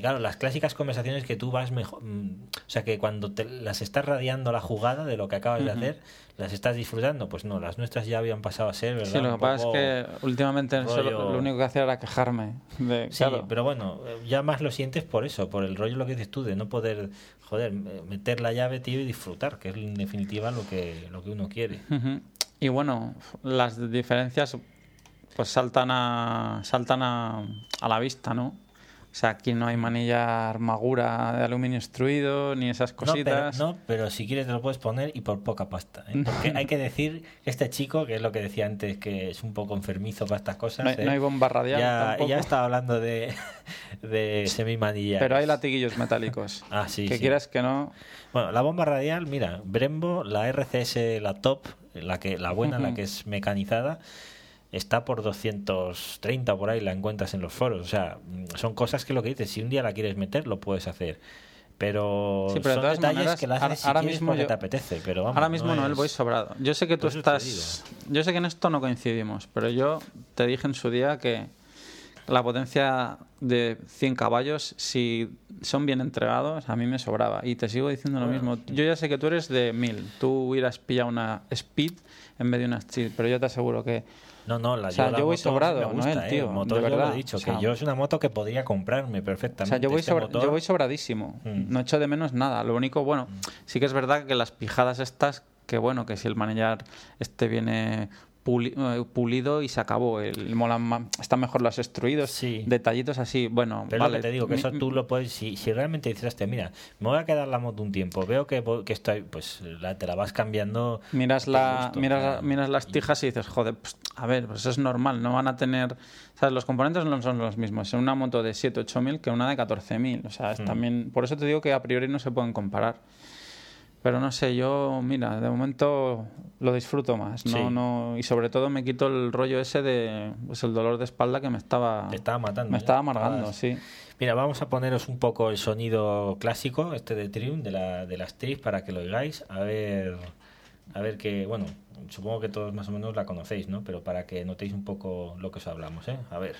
Claro, las clásicas conversaciones que tú vas mejor. mm, O sea, que cuando te las estás radiando la jugada de lo que acabas de hacer, las estás disfrutando. Pues no, las nuestras ya habían pasado a ser, ¿verdad? Sí, lo que pasa es que últimamente solo- lo único que hacía era quejarme. De, Sí, claro, pero bueno, ya más lo sientes por eso, por el rollo lo que dices tú, de no poder, joder, meter la llave, tío, y disfrutar, que es en definitiva lo que, lo que uno quiere. Y bueno, las diferencias pues saltan a saltan a, a la vista, ¿no? O sea, aquí no hay manilla armadura de aluminio extruido ni esas No pero, cositas. no, pero si quieres te lo puedes poner y por poca pasta. ¿eh? Porque hay que decir, este chico, que es lo que decía antes, que es un poco enfermizo para estas cosas, No hay, ¿eh? no hay bomba radial ya, tampoco, ya estaba hablando de, de semimanillas. pero hay latiguillos metálicos. Ah, sí, que sí. quieras que no. Bueno, la bomba radial, mira, Brembo, la RCS, la top, la que la buena, la que es mecanizada, está por 230 por ahí, la encuentras en los foros. O sea, mm, son cosas que lo que dices, si un día la quieres meter, lo puedes hacer. Pero, Sí, pero de son todas detalles maneras, que ahora- haces ahora mismo yo- te apetece. Pero vamos, Ahora mismo no, es- voy sobrado. Yo sé que tú te estás. Yo sé que en esto no coincidimos, pero yo te dije en su día que la potencia de 100 caballos, si son bien entregados, a mí me sobraba. Y te sigo diciendo lo mismo. Yo ya sé que tú eres de 1000. Tú hubieras pillado una Speed en vez de una Street, pero yo te aseguro que. No, no, la, O sea, la yo voy sobrado, me gusta, Noel, ¿eh? tío, El motor de yo lo verdad. he dicho, O sea, que yo es una moto que podría comprarme O perfectamente. sea, yo voy, Este sobra- motor- yo voy sobradísimo. Mm. No echo de menos nada. Lo único, bueno, sí que es verdad que las pijadas estas, que bueno, que si el manillar este viene eh, pulido y se acabó. El, molan están mejor los extruidos. Sí. Detallitos así, bueno, Pero vale. lo que te digo, que eso tú lo puedes, si, si realmente dices, "Hostia, mira, me voy a quedar la moto un tiempo, veo que, que estoy, pues la, te la vas cambiando. Miras, la, gusto, miras, miras las tijas y dices, joder, pues, a ver, pues eso es normal, no van a tener... ¿sabes? Los componentes no son los mismos en una moto de 7 8 mil que una de 14 mil. O sea, es Hmm. también... Por eso te digo que a priori no se pueden comparar. Pero no sé, yo, mira, de momento lo disfruto más, ¿no? Sí. no Y sobre todo me quito el rollo ese de... Pues el dolor de espalda que me estaba... Te estaba matando. me estaba amargando, sí. Mira, vamos a poneros un poco el sonido clásico, este de Triumph, de la, de las Tris, para que lo oigáis. A ver, a ver que, bueno, supongo que todos más o menos la conocéis, ¿no? Pero para que notéis un poco lo que os hablamos, ¿eh? A ver.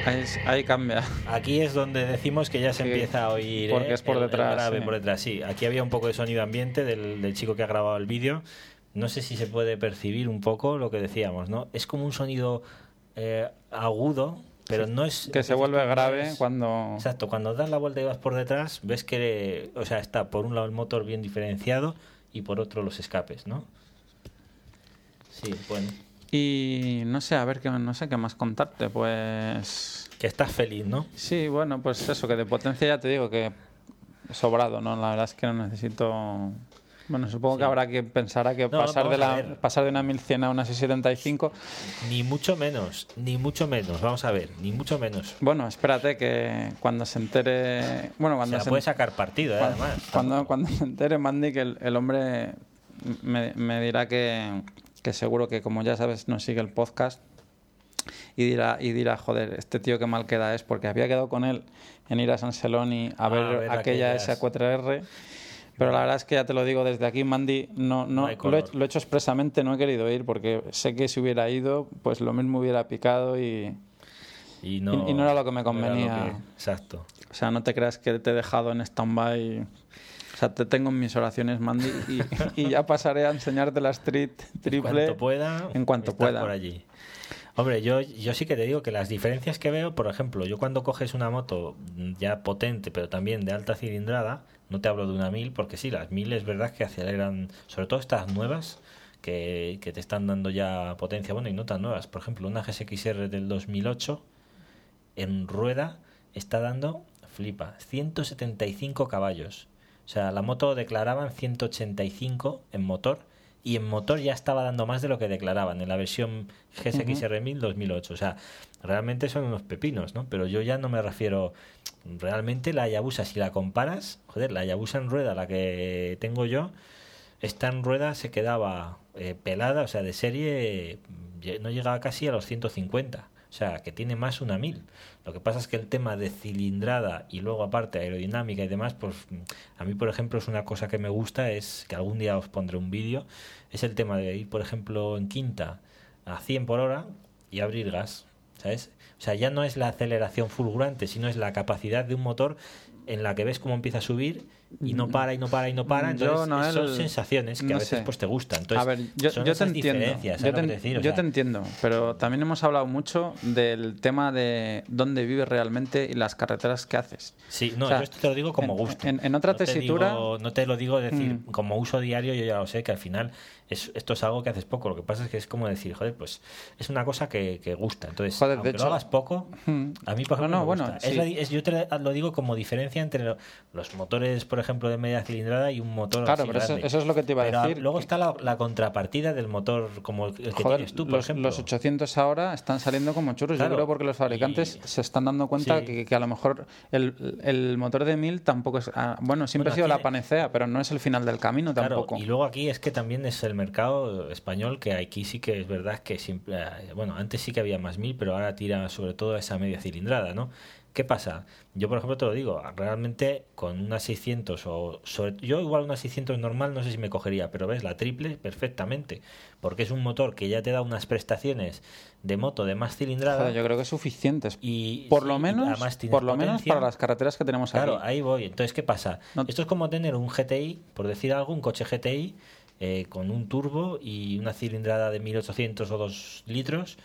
Ahí, es- ahí cambia. Aquí es donde decimos que ya se Sí, empieza a oír porque ¿eh? es por el- el detrás, grave sí. por detrás. Sí, aquí había un poco de sonido ambiente del, del chico que ha grabado el vídeo. No sé si se puede percibir un poco lo que decíamos, ¿no? Es como un sonido eh, agudo, pero no es... Que se vuelve grave es- cuando... Exacto, cuando das la vuelta y vas por detrás, ves que, o sea, está por un lado el motor bien diferenciado y por otro los escapes, ¿no? Sí, bueno. Y no sé, a ver, qué, no sé qué más contarte, pues... Que estás feliz, ¿no? Sí, bueno, pues eso, que de potencia ya te digo que sobrado, ¿no? La verdad es que no necesito... Bueno, supongo que habrá que pensar a que No, pasar, de la, pasar de una 1100 a una 675... Ni mucho menos, ni mucho menos, vamos a ver, ni mucho menos. Bueno, espérate que cuando se entere... Bueno, Se cuando la se, puede sacar partido, ¿eh? cuando, además. cuando, cuando se entere Mandy que el, el hombre me, me dirá que, que seguro que como ya sabes no sigue el podcast y dirá, y dirá, joder, este tío qué mal queda es, porque había quedado con él en ir a San Celoni a Ah, ver, a ver aquella aquellas. S4R. Pero la verdad es que ya te lo digo desde aquí, Mandy, no, no, No lo, he, lo he hecho expresamente, no he querido ir porque sé que si hubiera ido, pues lo mismo hubiera picado y... Y no, y no era lo que me convenía. que- exacto. O sea, no te creas que te he dejado en stand-by. O sea, te tengo en mis oraciones, Mandy, y, y ya pasaré a enseñarte la Street En triple. cuanto pueda. en cuanto pueda. por allí. Hombre, yo, yo sí que te digo que las diferencias que veo, por ejemplo, yo cuando coges una moto ya potente, pero también de alta cilindrada, no te hablo de una 1000, porque sí, las 1000 es verdad que aceleran, sobre todo estas nuevas, que, que te están dando ya potencia, bueno, y no tan nuevas. Por ejemplo, una GSX-R del 2008 en rueda está dando, flipa, 175 caballos. O sea, la moto declaraban 185 en motor y en motor ya estaba dando más de lo que declaraban en la versión GSX-R 1000 2008. O sea, realmente son unos pepinos, ¿no? Pero yo ya no me refiero... Realmente la Hayabusa, si la comparas, joder, la Hayabusa en rueda, la que tengo yo, esta en rueda se quedaba eh, pelada, o sea, de serie no llegaba casi a los 150. O sea, que tiene más una 1000. Lo que pasa es que el tema de cilindrada y luego aparte aerodinámica y demás, pues a mí, por ejemplo, es una cosa que me gusta, es que algún día os pondré un vídeo, es el tema de ir, por ejemplo, en quinta a 100 por hora y abrir gas. ¿Sabes? O sea, ya no es la aceleración fulgurante, sino es la capacidad de un motor en la que ves cómo empieza a subir y no para y no para y no para. Entonces, son sensaciones que a veces pues te gustan. Entonces, a ver, yo, son yo te esas entiendo. diferencias, Yo, ¿sabes te, decir? Yo sea, te entiendo, pero también hemos hablado mucho del tema de dónde vives realmente y las carreteras que haces. Sí, no, O sea, yo esto te lo digo como gusto. en- en otra no te tesitura- digo- no te lo digo decir Mm. como uso diario, yo ya lo sé, que al final es, esto es algo que haces poco. Lo que pasa es que es como decir, joder, pues es una cosa que, que gusta. Entonces, Joder, de aunque hecho- lo hagas poco, Mm. a mí, por No, ejemplo, no, me bueno, gusta. Es sí. la di- es- yo te lo digo como diferencia entre lo- los motores, por ejemplo, de media cilindrada y un motor Claro, pero eso, es lo que te iba a decir. luego que- está la, la contrapartida del motor como el que Joder, tienes tú, por los, ejemplo. los 800 ahora están saliendo como churros. Claro, Yo creo porque los fabricantes y- se están dando cuenta Sí. que, que a lo mejor el, el motor de 1000 tampoco es. ah, bueno, siempre Bueno, ha sido la panacea, pero no es el final del camino Claro, tampoco. y luego aquí es que también es el mercado español, que aquí sí que es verdad que siempre, eh, bueno, antes sí que había más mil, pero ahora tira sobre todo a esa media cilindrada, ¿no? ¿Qué pasa? Yo, por ejemplo, te lo digo, realmente con una 600 o sobre, yo igual una 600 normal no sé si me cogería, pero ves, la triple perfectamente, porque es un motor que ya te da unas prestaciones de moto de más cilindrada Joder, yo creo que es suficientes. y por sí, lo menos, por lo menos para las carreteras que tenemos Claro, aquí. ahí voy. Entonces, ¿qué pasa? No- Esto es como tener un GTI, por decir algo, un coche GTI eh, con un turbo y una cilindrada de 1800 o 2 litros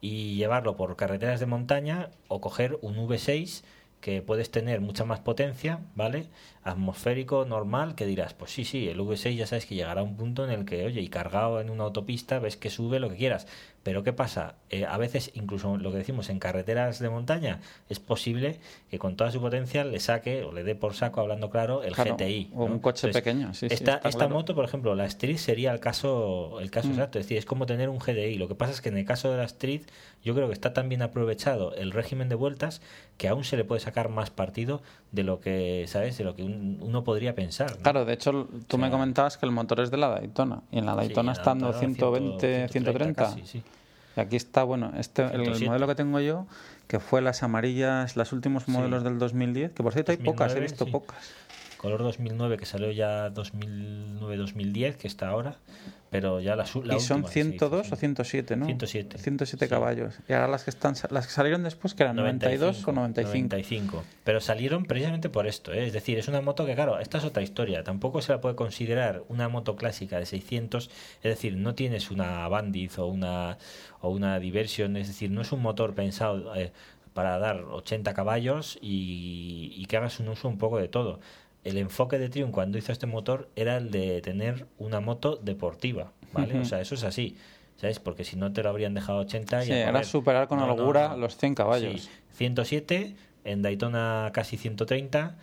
y llevarlo por carreteras de montaña o coger un V6 que puedes tener mucha más potencia, ¿vale? Atmosférico, normal, que dirás, pues sí, sí, el V6 ya sabes que llegará a un punto en el que, oye, y cargado en una autopista, ves que sube lo que quieras. Pero ¿qué pasa? Eh, a veces, incluso lo que decimos en carreteras de montaña, es posible que con toda su potencia le saque o le dé por saco, hablando claro, el Claro, GTI. o ¿no? un coche Entonces, pequeño, sí, sí, esta está esta claro. moto, por ejemplo, la Street sería el caso, el caso Mm. exacto. Es decir, es como tener un GDI. Lo que pasa es que en el caso de la Street, yo creo que está tan bien aprovechado el régimen de vueltas que aún se le puede sacar más partido de lo que, ¿sabes? De lo que un- uno podría pensar. ¿no? Claro, de hecho, tú O me comentabas que el motor es de la Daytona. Y en la Sí, Daytona la están Daytona 120, 130. casi, sí. Y aquí está, bueno, este, el 107. modelo que tengo yo, que fue las amarillas, los últimos Sí. modelos del 2010, que por cierto hay pocas, he 2009, visto sí. pocas. Color 2009 que salió ya 2009-2010, que está ahora, pero ya la, la y son última que se hizo, 102 sí. o 107, ¿no? 107. 107 Sí. caballos. Y ahora las que están las que salieron después que eran 92 o 95. 95. Pero salieron precisamente por esto, ¿eh? es decir, es una moto que, claro, esta es otra historia. Tampoco se la puede considerar una moto clásica de 600, es decir, no tienes una Bandit o una, o una Diversion, es decir, no es un motor pensado eh, para dar 80 caballos y, y que hagas un uso un poco de todo. El enfoque de Triumph cuando hizo este motor era el de tener una moto deportiva, ¿vale? O sea, eso es así. ¿Sabes? Porque si no te lo habrían dejado 80 y Sí, era superar con No, no, holgura no. los 100 caballos. Sí, 107, en Daytona casi 130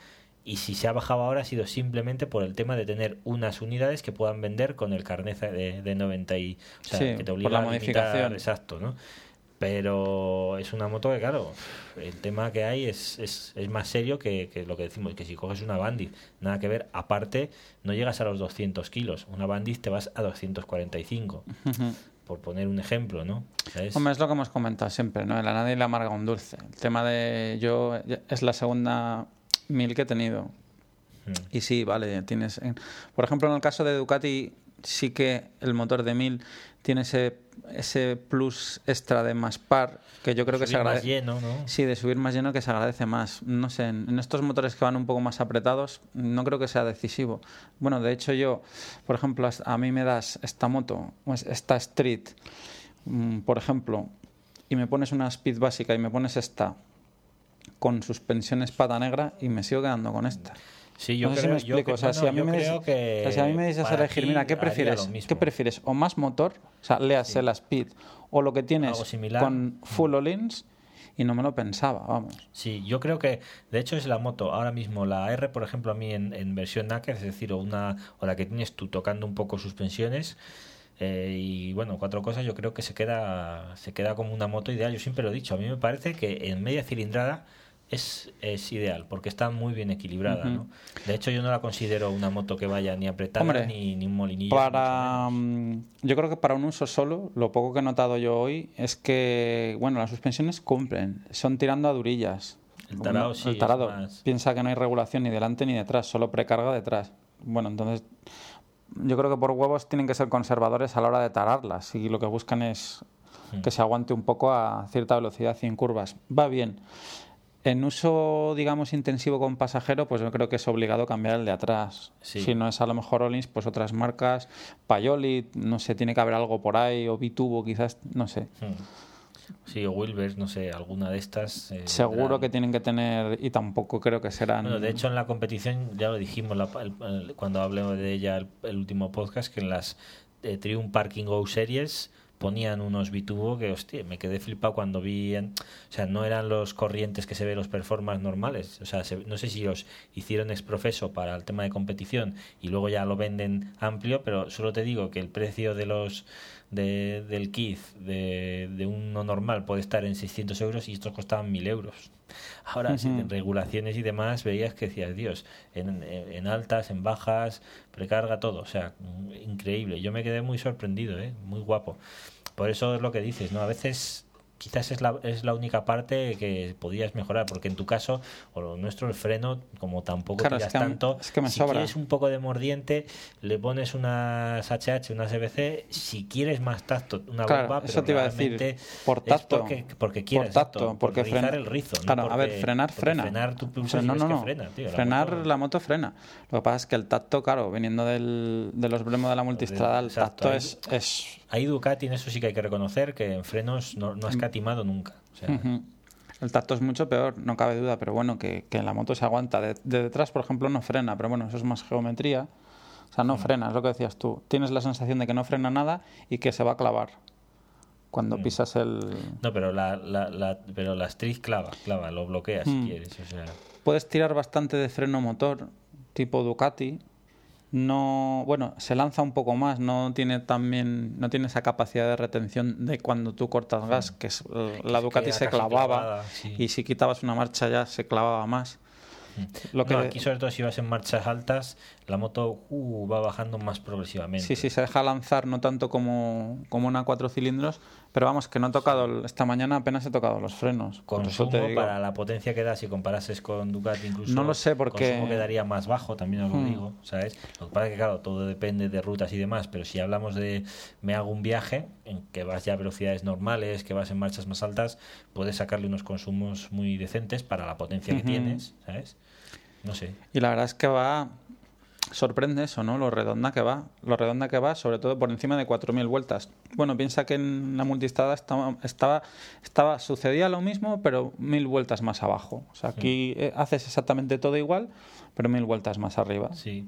y si se ha bajado ahora ha sido simplemente por el tema de tener unas unidades que puedan vender con el carnet de, de 90 y, o sea, Sí, que te por obliga la a limitar, modificación. exacto, ¿no? Pero es una moto que, claro, el tema que hay es, es, es más serio que, que lo que decimos, que si coges una Bandit, nada que ver, aparte, no llegas a los 200 kilos, una Bandit te vas a 245, Ujú. por poner un ejemplo, ¿no? ¿Sabes? Hombre, es lo que hemos comentado siempre, ¿no? El nadie le amarga un dulce. El tema de yo es la segunda mil que he tenido. Mm. Y sí, vale, tienes... en- Por ejemplo, en el caso de Ducati, sí que el motor de 1000 tiene ese, ese plus extra de más par, que yo creo que se agradece... lleno, ¿no? Sí, de subir más lleno que se agradece más. No sé, en, estos motores que van un poco más apretados, no creo que sea decisivo. Bueno, de hecho yo, por ejemplo, a mí me das esta moto, o es- esta Street, mm, por ejemplo, y me pones una Speed básica y me pones esta con suspensión espada negra y me sigo quedando con esta. Sí, yo no sé creo, si me yo explico. que- o sea, no, si a mí me dices, elegir, mira, ¿qué prefieres? ¿Qué prefieres? ¿O más motor? O sea, léase la Speed. O lo que tienes con full all-ins y no me lo pensaba, vamos. Sí, yo creo que de hecho es la moto. Ahora mismo la R, por ejemplo, a mí en, en versión naked, es decir, o una o la que tienes tú tocando un poco suspensiones eh, y bueno, cuatro cosas, yo creo que se queda se queda como una moto ideal. Yo siempre lo he dicho, a mí me parece que en media cilindrada es, es ideal porque está muy bien equilibrada. ¿no? De hecho, yo no la considero una moto que vaya ni apretada Hombre, ni, ni un molinillo. Para, mm, yo creo que para un uso solo, lo poco que he notado yo hoy es que, bueno, las suspensiones cumplen, son tirando a durillas. El tarado sí, El tarado más- piensa que no hay regulación ni delante ni detrás, solo precarga detrás. Bueno, entonces yo creo que por huevos tienen que ser conservadores a la hora de tararlas y lo que buscan es Mm. que se aguante un poco a cierta velocidad y en curvas. Va bien. En uso, digamos, intensivo con pasajero, pues yo creo que es obligado cambiar el de atrás. Sí. Si no es a lo mejor Olins, pues otras marcas, Payoli, no sé, tiene que haber algo por ahí, o Bitubo quizás, no sé. Hmm. Sí, o Wilbers, no sé, alguna de estas. eh, Seguro que tienen que tener, y tampoco creo que serán... Bueno, de hecho en la competición, ya lo dijimos la- el- el- cuando hablemos de ella el, el último podcast, que en las eh, Triumph Parking Go Series ponían unos Bitubo que, hostia, me quedé flipado cuando vi, en- o sea, no eran los corrientes que se ven los performance normales, o sea, se- no sé si los hicieron exprofeso para el tema de competición y luego ya lo venden amplio, pero solo te digo que el precio de los de, del kit de, de uno normal puede estar en 600 euros y estos costaban 1000 euros. Ahora, en regulaciones y demás, veías que decías, Dios, en, en- altas, en bajas, precarga, todo. O sea, increíble. Yo me quedé muy sorprendido, ¿eh? muy guapo. Por eso es lo que dices, ¿no? A veces quizás es la, es la única parte que podías mejorar, porque en tu caso, o lo nuestro, el freno, como tampoco Claro, es tiras que mí- tanto, es que me si sobra. quieres un poco de mordiente, le pones unas HH, unas CBC, si quieres más tacto, una Claro, bomba, eso pero te iba a decir, por es tacto, porque, porque quieres por tacto, exacto, porque por rizar frena- el rizo. no Claro, a ver, frenar, frena. Frenar no, no, no. frena, tío. la Frenar moto- la moto frena. Lo que pasa es que el tacto, claro, viniendo del, de los Brembo de la multistrada, el tacto es, es Ahí Ducati, en eso sí que hay que reconocer que en frenos no, no ha escatimado nunca. O sea, Ujú. El tacto es mucho peor, no cabe duda, pero bueno, que, que la moto se aguanta. De, de detrás, por ejemplo, no frena, pero bueno, eso es más geometría. O sea, no frena, es lo que decías tú. Tienes la sensación de que no frena nada y que se va a clavar cuando Mm. pisas el... No, pero la, la, la, pero la Street clava, clava, lo bloquea si Mm. quieres. O sea, Puedes tirar bastante de freno motor, tipo Ducati. No, bueno, se lanza un poco más, no tiene también, no tiene esa capacidad de retención de cuando tú cortas gas, que es, la Ducati se clavaba clavada, sí. y si quitabas una marcha ya se clavaba más. Lo que no, aquí sobre todo si vas en marchas altas, la moto uh, va bajando más progresivamente. Sí, sí, se deja lanzar no tanto como, como una cuatro cilindros, pero vamos, que no he tocado, esta mañana apenas he tocado los frenos. Consumo te digo. para la potencia que da si comparases con Ducati incluso No lo sé, porque- consumo quedaría más bajo también os lo Hmm. digo sabes lo que pasa es que claro todo depende de rutas y demás pero si hablamos de me hago un viaje en que vas ya a velocidades normales que vas en marchas más altas puedes sacarle unos consumos muy decentes para la potencia que tienes sabes no sé Y la verdad es que va, sorprende eso, ¿no? Lo redonda que va, lo redonda que va, sobre todo por encima de 4.000 vueltas. Bueno, piensa que en la multistrada estaba, estaba, estaba, sucedía lo mismo, pero mil vueltas más abajo. O sea, aquí eh, haces exactamente todo igual, pero mil vueltas más arriba. sí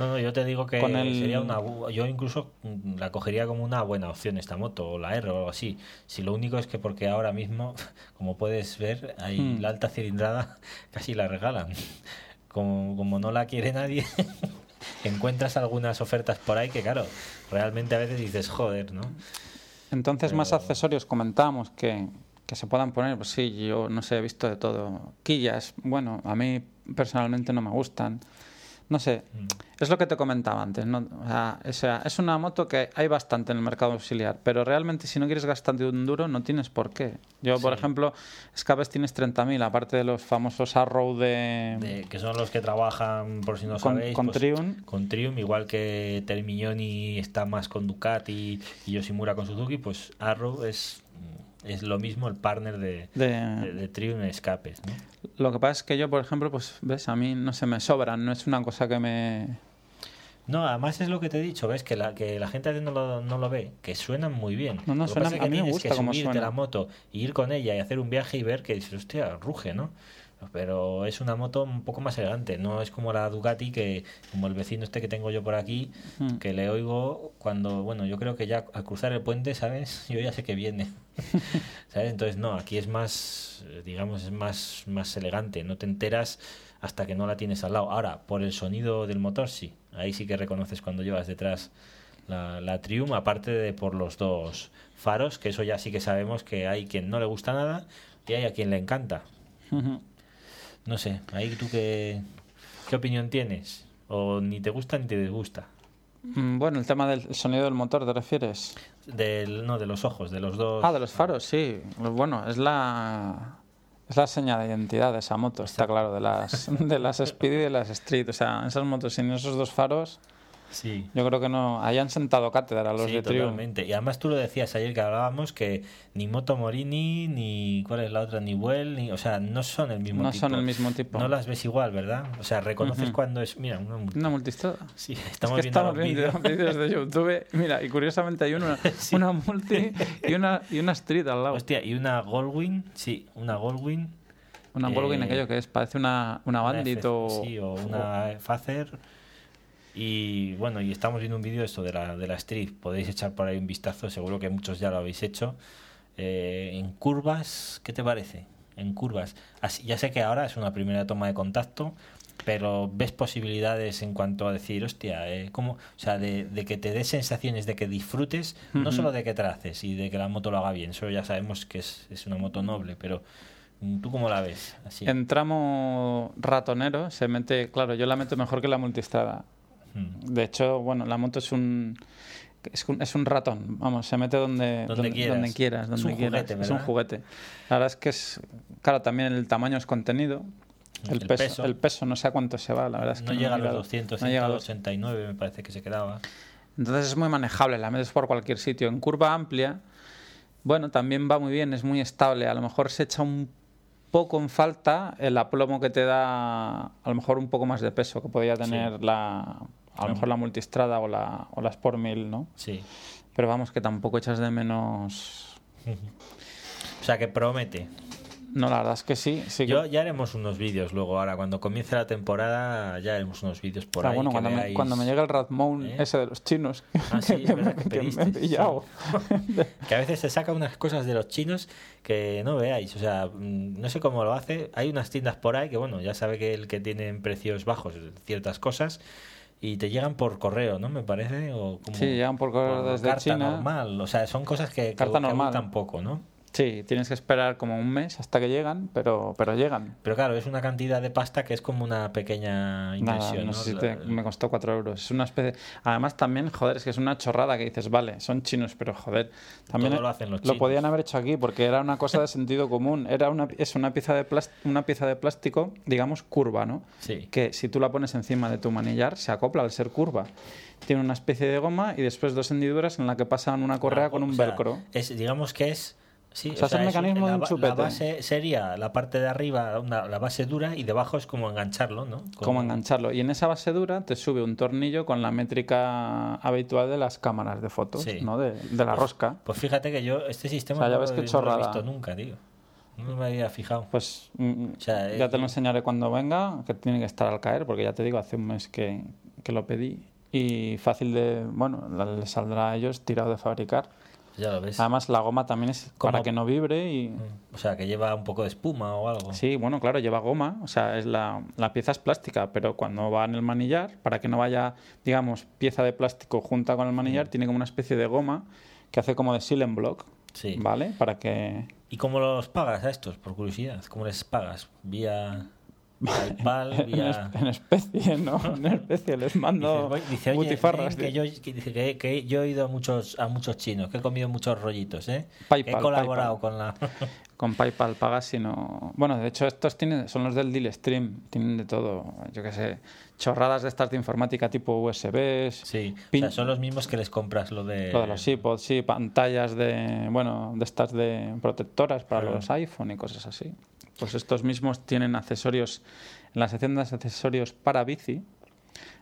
no, no, yo te digo que Con el- sería una yo incluso mm, la cogería como una buena opción esta moto o la R o algo así si lo único es que porque ahora mismo como puedes ver ahí Hmm. la alta cilindrada casi la regalan como, como no la quiere nadie encuentras algunas ofertas por ahí que claro realmente a veces dices joder no Entonces, más accesorios comentábamos que, que se puedan poner. Pues sí, yo no sé, he visto de todo. Quillas, bueno, a mí personalmente no me gustan. No sé, Mm. es lo que te comentaba antes. ¿no? O sea, es una moto que hay bastante en el mercado auxiliar, pero realmente si no quieres gastarte un duro, no tienes por qué. Yo, por ejemplo, escapes tienes 30.000, aparte de los famosos Arrow de, De- que son los que trabajan por si no con, sabéis con pues, Triumph. con Triumph, igual que Termignoni está más con Ducati y Yoshimura con Suzuki, pues Arrow es, es lo mismo el partner de, De, de, escapes. ¿no? Lo que pasa es que yo, por ejemplo, pues ves, a mí no se me sobran, no es una cosa que me... No, además es lo que te he dicho, ves que la, que la gente a no lo, no lo ve, que suenan muy bien. No, no, Lo que suenan- pasa es que a mí me gusta que subirte suena. la moto, y ir con ella y hacer un viaje y ver que dices, hostia, ruge, ¿no? pero es una moto un poco más elegante. No es como la Ducati, que como el vecino este que tengo yo por aquí, Mm. que le oigo cuando, bueno, yo creo que ya al cruzar el puente, ¿sabes? Yo ya sé que viene. ¿Sabes? Entonces, no, aquí es más, eh, digamos, es más, más elegante. No te enteras hasta que no la tienes al lado. Ahora, por el sonido del motor, sí. Ahí sí que reconoces cuando llevas detrás la, la Triumph, aparte de por los dos faros, que eso ya sí que sabemos que hay quien no le gusta nada y hay a quien le encanta. No sé, ahí tú qué, qué opinión tienes. O ni te gusta ni te disgusta. Mm, Bueno, el tema del sonido del motor, ¿te refieres? Del, no, de los ojos, de los dos. Ah, de los faros, sí. Bueno, es la es la seña de identidad de esa moto, está claro, de las de las Speed y de las Street. O sea, esas motos sin esos dos faros, Sí. yo creo que no hayan sentado cátedra los Sí, de Triumph. totalmente. Y además tú lo decías ayer que hablábamos que ni Moto Morini, ni cuál es la otra, ni Well, ni, o sea, no son el mismo No tipo. son el mismo tipo. No las ves igual, ¿verdad? O sea, reconoces cuando es, mira, una multi- Una multistrada. Sí, Es estamos que viendo estamos viendo vídeos. de YouTube. Mira, y curiosamente hay una, Sí. una multi y una, y una street al lado. Hostia, y una Goldwing, sí, una Goldwing. Una Volkswagen, eh, aquello que es, parece una, una una Bandit F- o... Sí, o una Facer. Y bueno, y estamos viendo un vídeo esto de la, de la Street. Podéis echar por ahí un vistazo, seguro que muchos ya lo habéis hecho. Eh, en curvas, ¿qué te parece? En curvas. Así, ya sé que ahora es una primera toma de contacto, pero ves posibilidades en cuanto a decir, hostia, eh, ¿cómo? O sea, de, de que te dé sensaciones de que disfrutes, no solo de que traces y de que la moto lo haga bien, eso ya sabemos que es, es una moto noble, pero mm, ¿tú cómo la ves? Así. En tramo ratonero se mete, claro, yo la meto mejor que la multistrada. Mm. De hecho, bueno, la moto es un es un, es un ratón, vamos, se mete donde, Donde quieras. donde quieras, Es un quieras. juguete, es un ¿verdad? juguete. La verdad es que es, claro, también el tamaño es contenido. El, El peso, peso. el peso no sé a cuánto se va, la verdad es que no llega a los mirado. 200, No llega a los- 189 me parece que se quedaba. Entonces es muy manejable, la metes por cualquier sitio. En curva amplia, bueno, también va muy bien, es muy estable. A lo mejor se echa un poco en falta el aplomo que te da, a lo mejor un poco más de peso que podía tener la, a lo mejor la multistrada o la, o la Sport 1000, ¿no? Sí. Pero vamos, que tampoco echas de menos. O sea que promete. No, la verdad es que sí. sí que- Yo ya haremos unos vídeos luego, ahora cuando comience la temporada, ya haremos unos vídeos por Ah, ahí. bueno, cuando, me, veáis. cuando me llegue el Radmount ¿Eh? ese de los chinos, Ah, sí, es que, verdad me, que que me he pediste, sí. pillado. Que a veces se saca unas cosas de los chinos que no veáis. O sea, mm, no sé cómo lo hace. Hay unas tiendas por ahí que, bueno, ya sabe que el que tienen precios bajos ciertas cosas y te llegan por correo, ¿no? Me parece. O como Sí, llegan por correo desde carta China. normal. O sea, son cosas que, Carta que normal. poco, ¿no? Sí, tienes que esperar como un mes hasta que llegan, pero, pero llegan. Pero claro, es una cantidad de pasta que es como una pequeña Nada, inversión. no ¿no? sé si te- me costó 4 euros. Es una especie. Además, también, joder, es que es una chorrada que dices, vale, son chinos, pero joder. También Todo lo hacen los lo chinos. podían haber hecho aquí porque era una cosa de sentido común. Era una, es una pieza, de una pieza de plástico, digamos, curva, ¿no? Sí. Que si tú la pones encima de tu manillar, se acopla al ser curva. Tiene una especie de goma y después dos hendiduras en la que pasan una correa Ah, con o un sea, velcro. Es, digamos que es. Sí, O sea, es el mecanismo de un chupete. La base sería la parte de arriba, una- la base dura, y debajo es como engancharlo, ¿no? Como engancharlo. Y en esa base dura te sube un tornillo con la métrica habitual de las cámaras de fotos, Sí. ¿no? De, de la rosca. Pues fíjate que yo este sistema O sea, ya no, ves lo- qué no lo he visto nunca, tío. No me había fijado. Pues mm, O sea, ya te lo enseñaré cuando venga, que tiene que estar al caer, porque ya te digo, hace un mes que, que lo pedí. Y fácil de, bueno, la- le saldrá a ellos tirado de fabricar. Ya lo ves. Además, la goma también es ¿Cómo? para que no vibre y... O sea, que lleva un poco de espuma o algo. Sí, bueno, claro, lleva goma, o sea, es la, la pieza es plástica, pero cuando va en el manillar, para que no vaya, digamos, pieza de plástico junta con el manillar, tiene como una especie de goma que hace como de silent block, Sí. ¿vale? Para que... ¿Y cómo los pagas a estos, por curiosidad? ¿Cómo les pagas? ¿Vía PayPal? En, ¿Vía...? es- en especie, ¿no? En especie, les mando Dice, dice, butifarras. que, yo, que, dice que- que yo he ido a muchos, a muchos chinos, que he comido muchos rollitos, ¿eh? Paypal, he colaborado Paypal. con la... Con PayPal pagas sino Bueno, de hecho estos tienen, son los del Deal Stream, tienen de todo, yo qué sé, chorradas de estas de informática tipo USBs, sí, o Pin- sea, son los mismos que les compras lo de... lo de los iPods, sí, pantallas de, bueno, de estas de protectoras para Claro. los iPhone y cosas así. Pues estos mismos tienen accesorios, en la sección de accesorios para bici,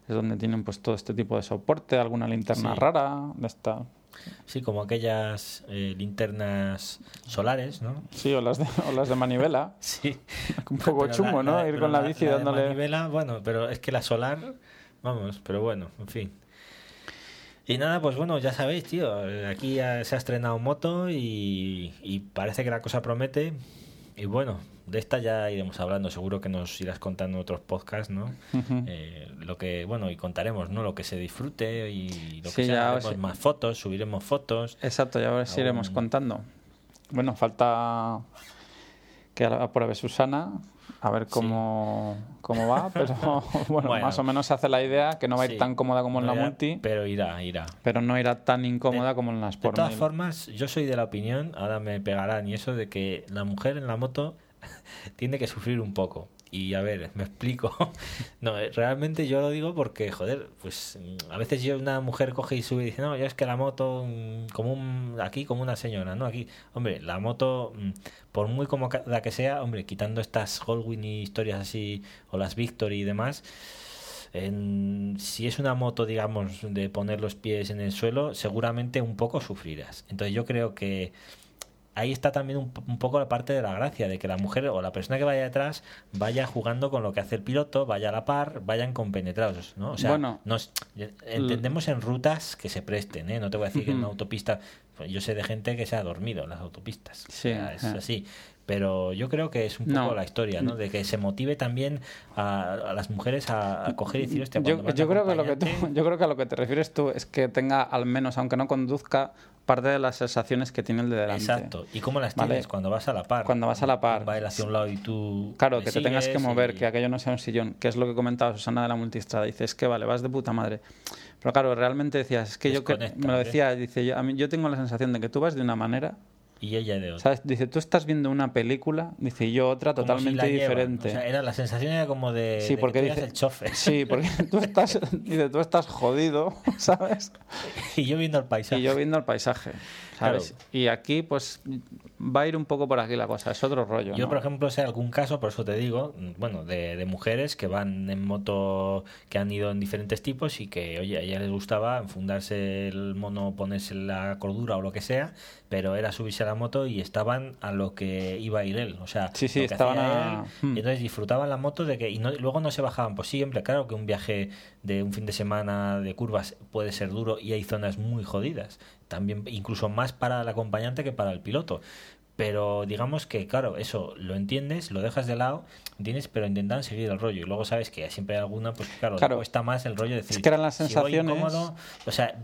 es donde tienen pues todo este tipo de soporte, alguna linterna Sí. rara, de esta. Sí, como aquellas eh, linternas solares, ¿no? Sí, o las de, o las de manivela. Sí. Un poco Pero chungo, la- ¿no? la- Ir con la la- bici la de dándole... manivela, bueno, pero es que la solar, vamos, pero bueno, en fin. Y nada, pues bueno, ya sabéis, tío, aquí ya se ha estrenado moto y, y parece que la cosa promete. Y bueno, de esta ya iremos hablando, seguro que nos irás contando en otros podcasts, ¿no? Eh, lo que, bueno, y contaremos, ¿no? Lo que se disfrute y lo Sí, que sea, haremos más fotos, subiremos fotos. Exacto, ya ahora sí iremos contando. Bueno, falta que la pruebe Susana, a ver cómo, cómo va, pero bueno, Bueno. más o menos se hace la idea que no va a ir Sí, tan cómoda como en no la irá, multi, Pero irá, irá. pero no irá tan incómoda como en las De por todas mil. formas, yo soy de la opinión, ahora me pegarán, y eso de que la mujer en la moto tiene que sufrir un poco. Y a ver, me explico. No, eh, realmente yo lo digo porque, joder, pues mm, a veces yo una mujer coge y sube y dice, no, yo es que la moto, mm, como un, aquí como una señora, ¿no? Aquí, hombre, la moto, mm, por muy cómoda que sea, hombre, quitando estas Goldwyn y historias así, o las Victory y demás, en- si es una moto, digamos, de poner los pies en el suelo, seguramente un poco sufrirás. Entonces yo creo que ahí está también un, un poco la parte de la gracia, de que la mujer o la persona que vaya detrás vaya jugando con lo que hace el piloto, vaya a la par, vayan compenetrados, ¿no? O sea, Bueno. nos, entendemos en rutas que se presten, ¿eh? No te voy a decir que en una autopista, pues yo sé de gente que se ha dormido en las autopistas, O Sí, sea, es así. Pero yo creo que es un poco No. la historia, ¿no? De que se motive también a, a las mujeres a, a coger y decir, hostia, Yo, yo creo que lo que tú, acompañante- yo creo que a lo que te refieres tú es que tenga al menos, aunque no conduzca, parte de las sensaciones que tiene el de delante. Exacto. ¿Y cómo las Vale. tienes cuando vas a la par? Cuando vas a la par. Va hacia un lado y tú. Claro, que te tengas que mover, y- que aquello no sea un sillón, que es lo que comentaba Susana de la multistrada. Dice, es que vale, vas de puta madre. Pero claro, realmente decías, es que yo que, me lo ¿eh? decía, dice, yo, a mí, yo tengo la sensación de que tú vas de una manera, Y ella de otra. ¿sabes? Dice, tú estás viendo una película, dice, y yo otra si totalmente diferente. O sea, era, la sensación era como de. Sí, de porque que tú eras dice- el chofer. Sí, porque tú estás, dice, tú estás jodido, ¿sabes? y yo viendo el paisaje. Y yo viendo el paisaje, ¿sabes? Claro. Y aquí, pues, va a ir un poco por aquí la cosa, es otro rollo. Yo, ¿no? por ejemplo, sé algún caso, por eso te digo, bueno, de, de mujeres que van en moto, que han ido en diferentes tipos y que, oye, a ella les gustaba enfundarse el mono, ponerse la cordura o lo que sea, pero era subirse a la moto y estaban a lo que iba a ir él. O sea, Sí, sí, lo que estaban hacía a- él, Hmm. y entonces disfrutaban la moto de que, y no- luego no se bajaban. Pues sí, hombre, claro que un viaje de un fin de semana de curvas puede ser duro y hay zonas muy jodidas. También, incluso más para el acompañante que para el piloto. Pero digamos que, claro, eso lo entiendes, lo dejas de lado, ¿entiendes? Pero intentan seguir el rollo. Y luego sabes que siempre hay alguna, pues claro, cuesta más el rollo de decir. Es que eran las si voy sensaciones- incómodo, o sea,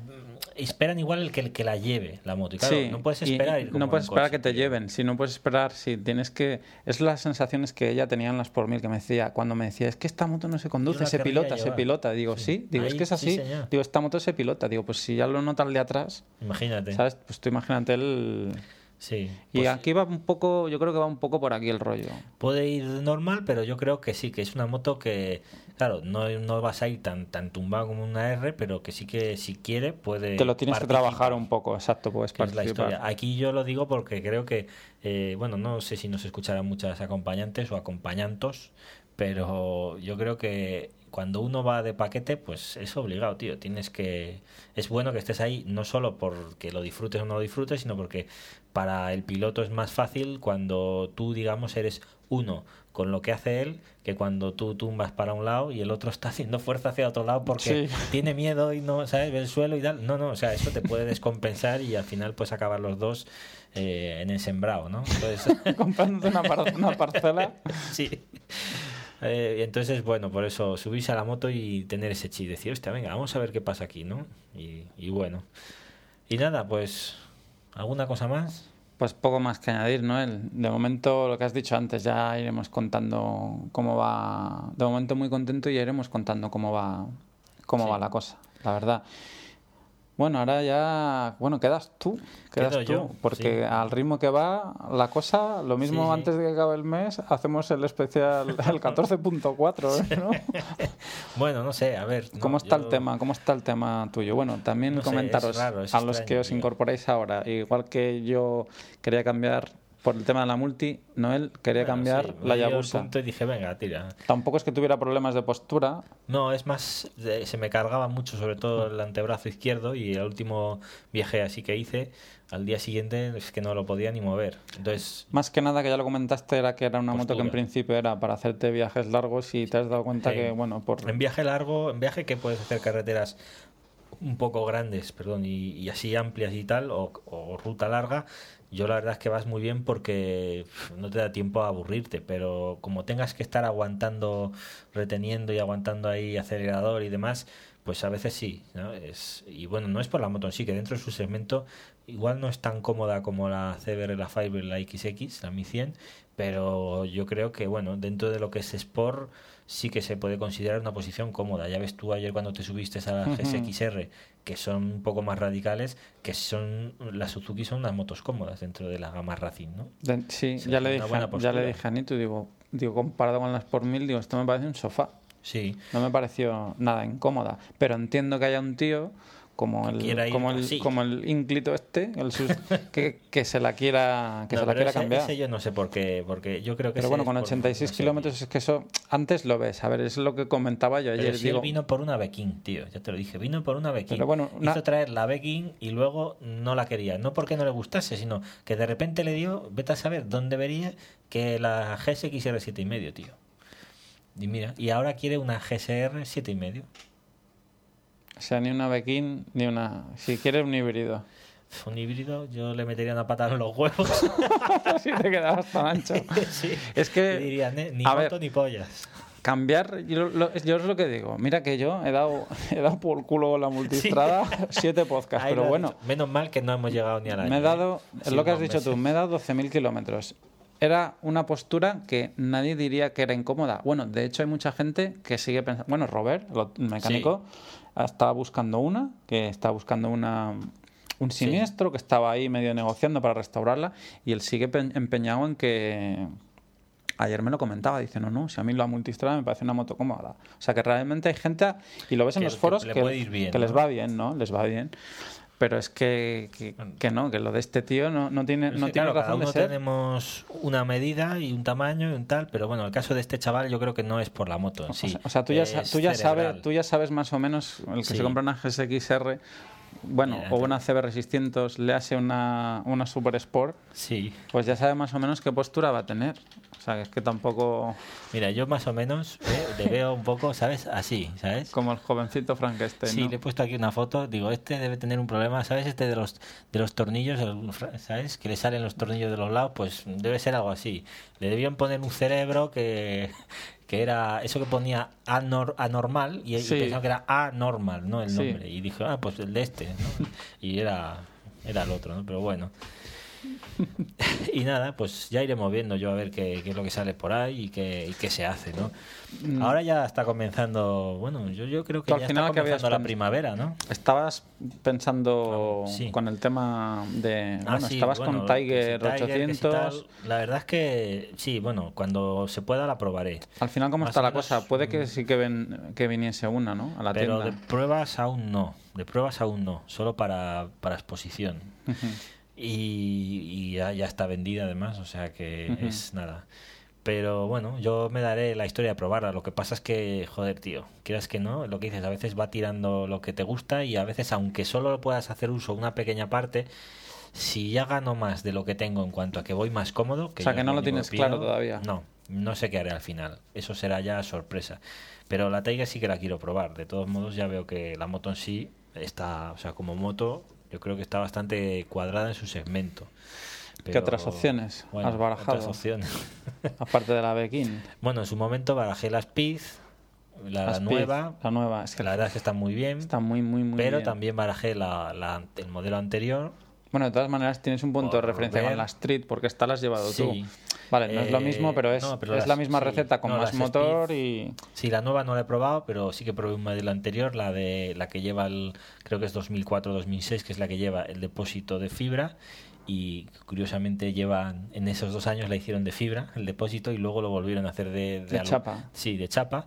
esperan igual el que, el que la lleve la moto. Y claro, Sí, no puedes y esperar. ir como no puedes esperar coche, que te lleven, si no puedes esperar, si tienes que... Es las sensaciones que ella tenía en las por mil, que me decía, cuando me decía, es que esta moto no se conduce, se pilota, se llevar". pilota. Digo, Sí. sí, digo, es que es sí, así. digo, esta moto se pilota. Digo, pues si ya lo nota el de atrás, Imagínate. ¿sabes? Pues tú imagínate el... Sí. Y Pues aquí va un poco, yo creo que va un poco por aquí el rollo. Puede ir normal, pero yo creo que sí, que es una moto que, claro, no, no vas a ir tan, tan tumbado como una R, pero que sí que si quiere puede. Te lo tienes que trabajar un poco, exacto, que es la historia. Aquí yo lo digo porque creo que, eh, bueno, no sé si nos escucharán muchas acompañantes o acompañantos, pero yo creo que cuando uno va de paquete, pues es obligado, tío. Tienes que. Es bueno que estés ahí, no solo porque lo disfrutes o no lo disfrutes, sino porque para el piloto es más fácil cuando tú, digamos, eres uno con lo que hace él que cuando tú tumbas para un lado y el otro está haciendo fuerza hacia otro lado porque Sí. tiene miedo y no, ¿sabes? Ve el suelo y tal. No, no, o sea, eso te puede descompensar y al final pues acabar los dos eh, en el sembrado, ¿no? Entonces, Comprándote una, par- una parcela. sí. Eh, entonces, bueno, por eso subirse a la moto y tener ese chi, decir, hostia, venga, vamos a ver qué pasa aquí, ¿no? Y, y bueno. Y nada, pues, ¿alguna cosa más? Pues poco más que añadir, ¿no? El- de momento, lo que has dicho antes, ya iremos contando cómo va. De momento muy contento y ya iremos contando cómo va, cómo Sí. va la cosa, la verdad. Bueno, ahora ya, bueno, quedas tú, quedas Quedo tú, yo, porque sí. al ritmo que va la cosa, lo mismo Sí, antes de que acabe el mes, hacemos el especial, el 14.4, ¿no? Bueno, no sé, a ver. no, ¿Cómo está yo- el tema? ¿Cómo está el tema tuyo? Bueno, también No sé, es comentaros raro, es a los que os incorporáis ahora, igual que yo quería cambiar por el tema de la multi, Noel quería Bueno, cambiar sí, la Yabusa. punto y dije, venga, tira. Tampoco es que tuviera problemas de postura. No, es más, se me cargaba mucho, sobre todo el antebrazo izquierdo y el último viaje así que hice, al día siguiente es que no lo podía ni mover. Entonces, Más que nada, que ya lo comentaste, era que era una moto que en principio era para hacerte viajes largos y te has dado cuenta Sí. que, bueno, por... en viaje largo, en viaje que puedes hacer carreteras un poco grandes, perdón, y, y así amplias y tal, o, o ruta larga, yo la verdad es que vas muy bien porque no te da tiempo a aburrirte, pero como tengas que estar aguantando, reteniendo y aguantando ahí acelerador y demás, pues a veces sí, ¿no? Es, y bueno, no es por la moto en sí, que dentro de su segmento igual no es tan cómoda como la CBR, la Fiber, la XX, la Mi 100, pero yo creo que bueno, dentro de lo que es Sport sí que se puede considerar una posición cómoda. Ya ves tú ayer cuando te subiste a la. GSXR, que son un poco más radicales, que son las Suzuki son unas motos cómodas dentro de la gama Racing, ¿no? sí, ya, le dije, ya le dije a Nito, digo, digo, comparado con las por mil, digo, esto me parece un sofá. Sí, No me pareció nada incómoda. Pero entiendo que haya un tío como el, ir como el, como el ínclito este, el sus- que, que se la quiera, que No, se la pero quiera ese, cambiar. ese yo no sé por qué, porque yo creo que Pero bueno, con por- 86 no sé. kilómetros es que eso antes lo ves. A ver, es lo que comentaba yo Pero ayer. si digo, él vino por una Bekin, tío, ya te lo dije, vino por una Bekin. Pero bueno, una- Hizo traer la Bekin y luego no la quería. No porque no le gustase, sino que de repente le dio, vete a saber dónde vería que la GSX r 7,5, tío. Y mira, y ahora quiere una GSR 7,5. O sea, ni una Bekin, ni una. Si quieres un híbrido. Un híbrido, yo le metería una patada en los huevos. si te quedabas tan ancho. sí. Es que. Y diría, "Ne- ni a moto ver, ni pollas. Cambiar, yo, lo- yo es lo que digo. Mira que yo he dado, he dado por culo la multistrada siete podcasts, Ahí pero bueno, dicho. Menos mal que no hemos llegado ni a la me he dado, es lo que has dicho tú, tú me he dado 12.000 kilómetros. Era una postura que nadie diría que era incómoda. Bueno, de hecho hay mucha gente que sigue pensando. Bueno, Robert, el el mecánico, estaba buscando una, que estaba buscando una un Sí. siniestro, que estaba ahí medio negociando para restaurarla, y él sigue pe- empeñado en que Ayer me lo comentaba, dice, no, no, si a mí la multistrada me parece una moto cómoda. O sea que realmente hay gente, y lo ves en Que- los que foros, le que, bien, les ¿no? va bien, ¿no? Les va bien. Pero es que, que, que no, que lo de este tío no, no tiene, no tiene claro, cada razón de uno ser. tenemos una medida y un tamaño y un tal, pero bueno, el caso de este chaval yo creo que no es por la moto en O sí. sea- o sea, tú ya, tú, ya sabes, tú ya sabes más o menos, el que Sí. se compra una GSX-R, bueno, Mira, o una CBR 600, le hace una, una Super Sport, Sí. pues ya sabe más o menos qué postura va a tener. Sea, que es que tampoco Mira, yo más o menos eh, le veo un poco, ¿sabes? Así, ¿sabes? como el jovencito Frankenstein. Sí, ¿no? le he puesto aquí una foto. Digo, este debe tener un problema, ¿sabes? Este de los de los tornillos, ¿sabes? Que le salen los tornillos de los lados, pues debe ser algo así. Le debían poner un cerebro que, que era eso que ponía anor- anormal y, y Sí. pensaba que era anormal, ¿no? El Sí. nombre. Y dije, ah, pues el de este, ¿no? Y era, era el otro, ¿no? Pero bueno. y nada, pues ya iremos viendo yo a ver qué, qué es lo que sale por ahí y qué, y qué se hace, ¿no? Ahora ya está comenzando, bueno, yo, yo creo que Mm. Tú al ya final, está ¿qué habías comenzando la primavera, ¿no? Estabas pensando Ah, sí. con el tema de... Ah, bueno, sí, estabas bueno, con que Tiger Tiger, que si 800... tal. la verdad es que sí, bueno, cuando se pueda la probaré. Al final, ¿cómo Más está la menos, cosa? Puede que mm. sí que, ven- que viniese una, ¿no? A la Pero de tienda. pruebas aún no, de pruebas aún no, solo para, para exposición. Ujú. Y, y ya, ya está vendida además, o sea que es nada. Pero bueno, yo me daré la historia de probarla. Lo que pasa es que, joder, tío, quieras que no, lo que dices, a veces va tirando lo que te gusta y a veces, aunque solo puedas hacer uso una pequeña parte, si ya gano más de lo que tengo en cuanto a que voy más cómodo, que O sea, que no lo tienes pido, claro todavía. No, no sé qué haré al final. Eso será ya sorpresa. Pero la Tiger sí que la quiero probar. De todos modos, ya veo que la moto en sí está, o sea, como moto, yo creo que está bastante cuadrada en su segmento. ¿Qué Pero, otras opciones bueno, has barajado? otras opciones. Aparte de la Bekin. bueno, en su momento barajé la Speed, la, nueva, La nueva. Es que la verdad es que está muy bien, está muy, muy, muy pero bien. también barajé la, la- el modelo anterior. Bueno, de todas maneras tienes un punto de referencia ver. con la Street porque esta la has llevado Sí. tú. Vale, no es lo Eh, mismo, pero es, no, pero es las- la misma sí. receta con No, más motor y... Sí, la nueva no la he probado, pero sí que probé un modelo anterior, la de la que lleva el, creo que es 2004-2006, que es la que lleva el depósito de fibra y curiosamente llevan en esos dos años la hicieron de fibra el depósito y luego lo volvieron a hacer de, De algo- chapa. Sí, de chapa.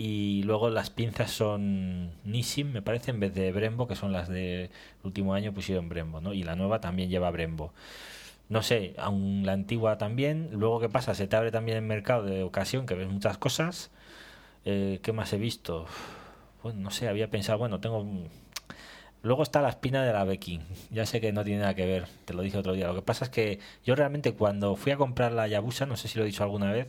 Y luego las pinzas son Nissin, me parece, en vez de Brembo, que son las del último año pusieron Brembo, ¿no? Y la nueva también lleva Brembo. No sé, aún la antigua también. Luego, ¿qué pasa? Se te abre también el mercado de ocasión, que ves muchas cosas. Eh, ¿Qué más he visto? Bueno, no sé, había pensado, bueno, tengo... Luego está la espina de la Becky. Ya sé que no tiene nada que ver, te lo dije otro día. Lo que pasa es que yo realmente cuando fui a comprar la Yabusa, no sé si lo he dicho alguna vez,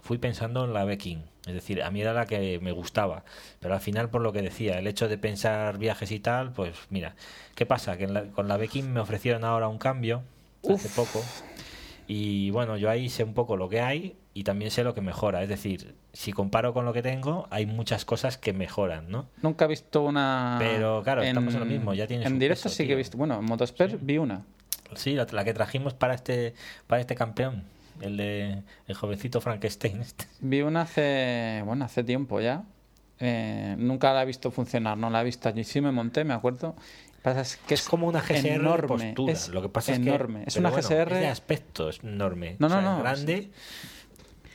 fui pensando en la Becky. Es decir, a mí era la que me gustaba. Pero al final, por lo que decía, el hecho de pensar viajes y tal, pues mira, ¿qué pasa? Que con la Becky me ofrecieron ahora un cambio hace poco. Y bueno, yo ahí sé un poco lo que hay y también sé lo que mejora. Es decir, si comparo con lo que tengo, hay muchas cosas que mejoran, ¿no? Nunca he visto una. Pero claro, estamos en lo mismo. Ya tienes en directo sí que he visto. Bueno, en Motosper vi una. Sí, la, que trajimos para este, para este campeón. El de el jovencito Frankenstein. Este. Vi una hace. Bueno, hace tiempo ya. Eh, nunca la he visto funcionar, no la he visto allí. Sí me monté, me acuerdo es que es, como una GSR enorme, de postura. Lo que pasa enorme. es que es una GSR de aspecto es enorme. No, no, no. grande.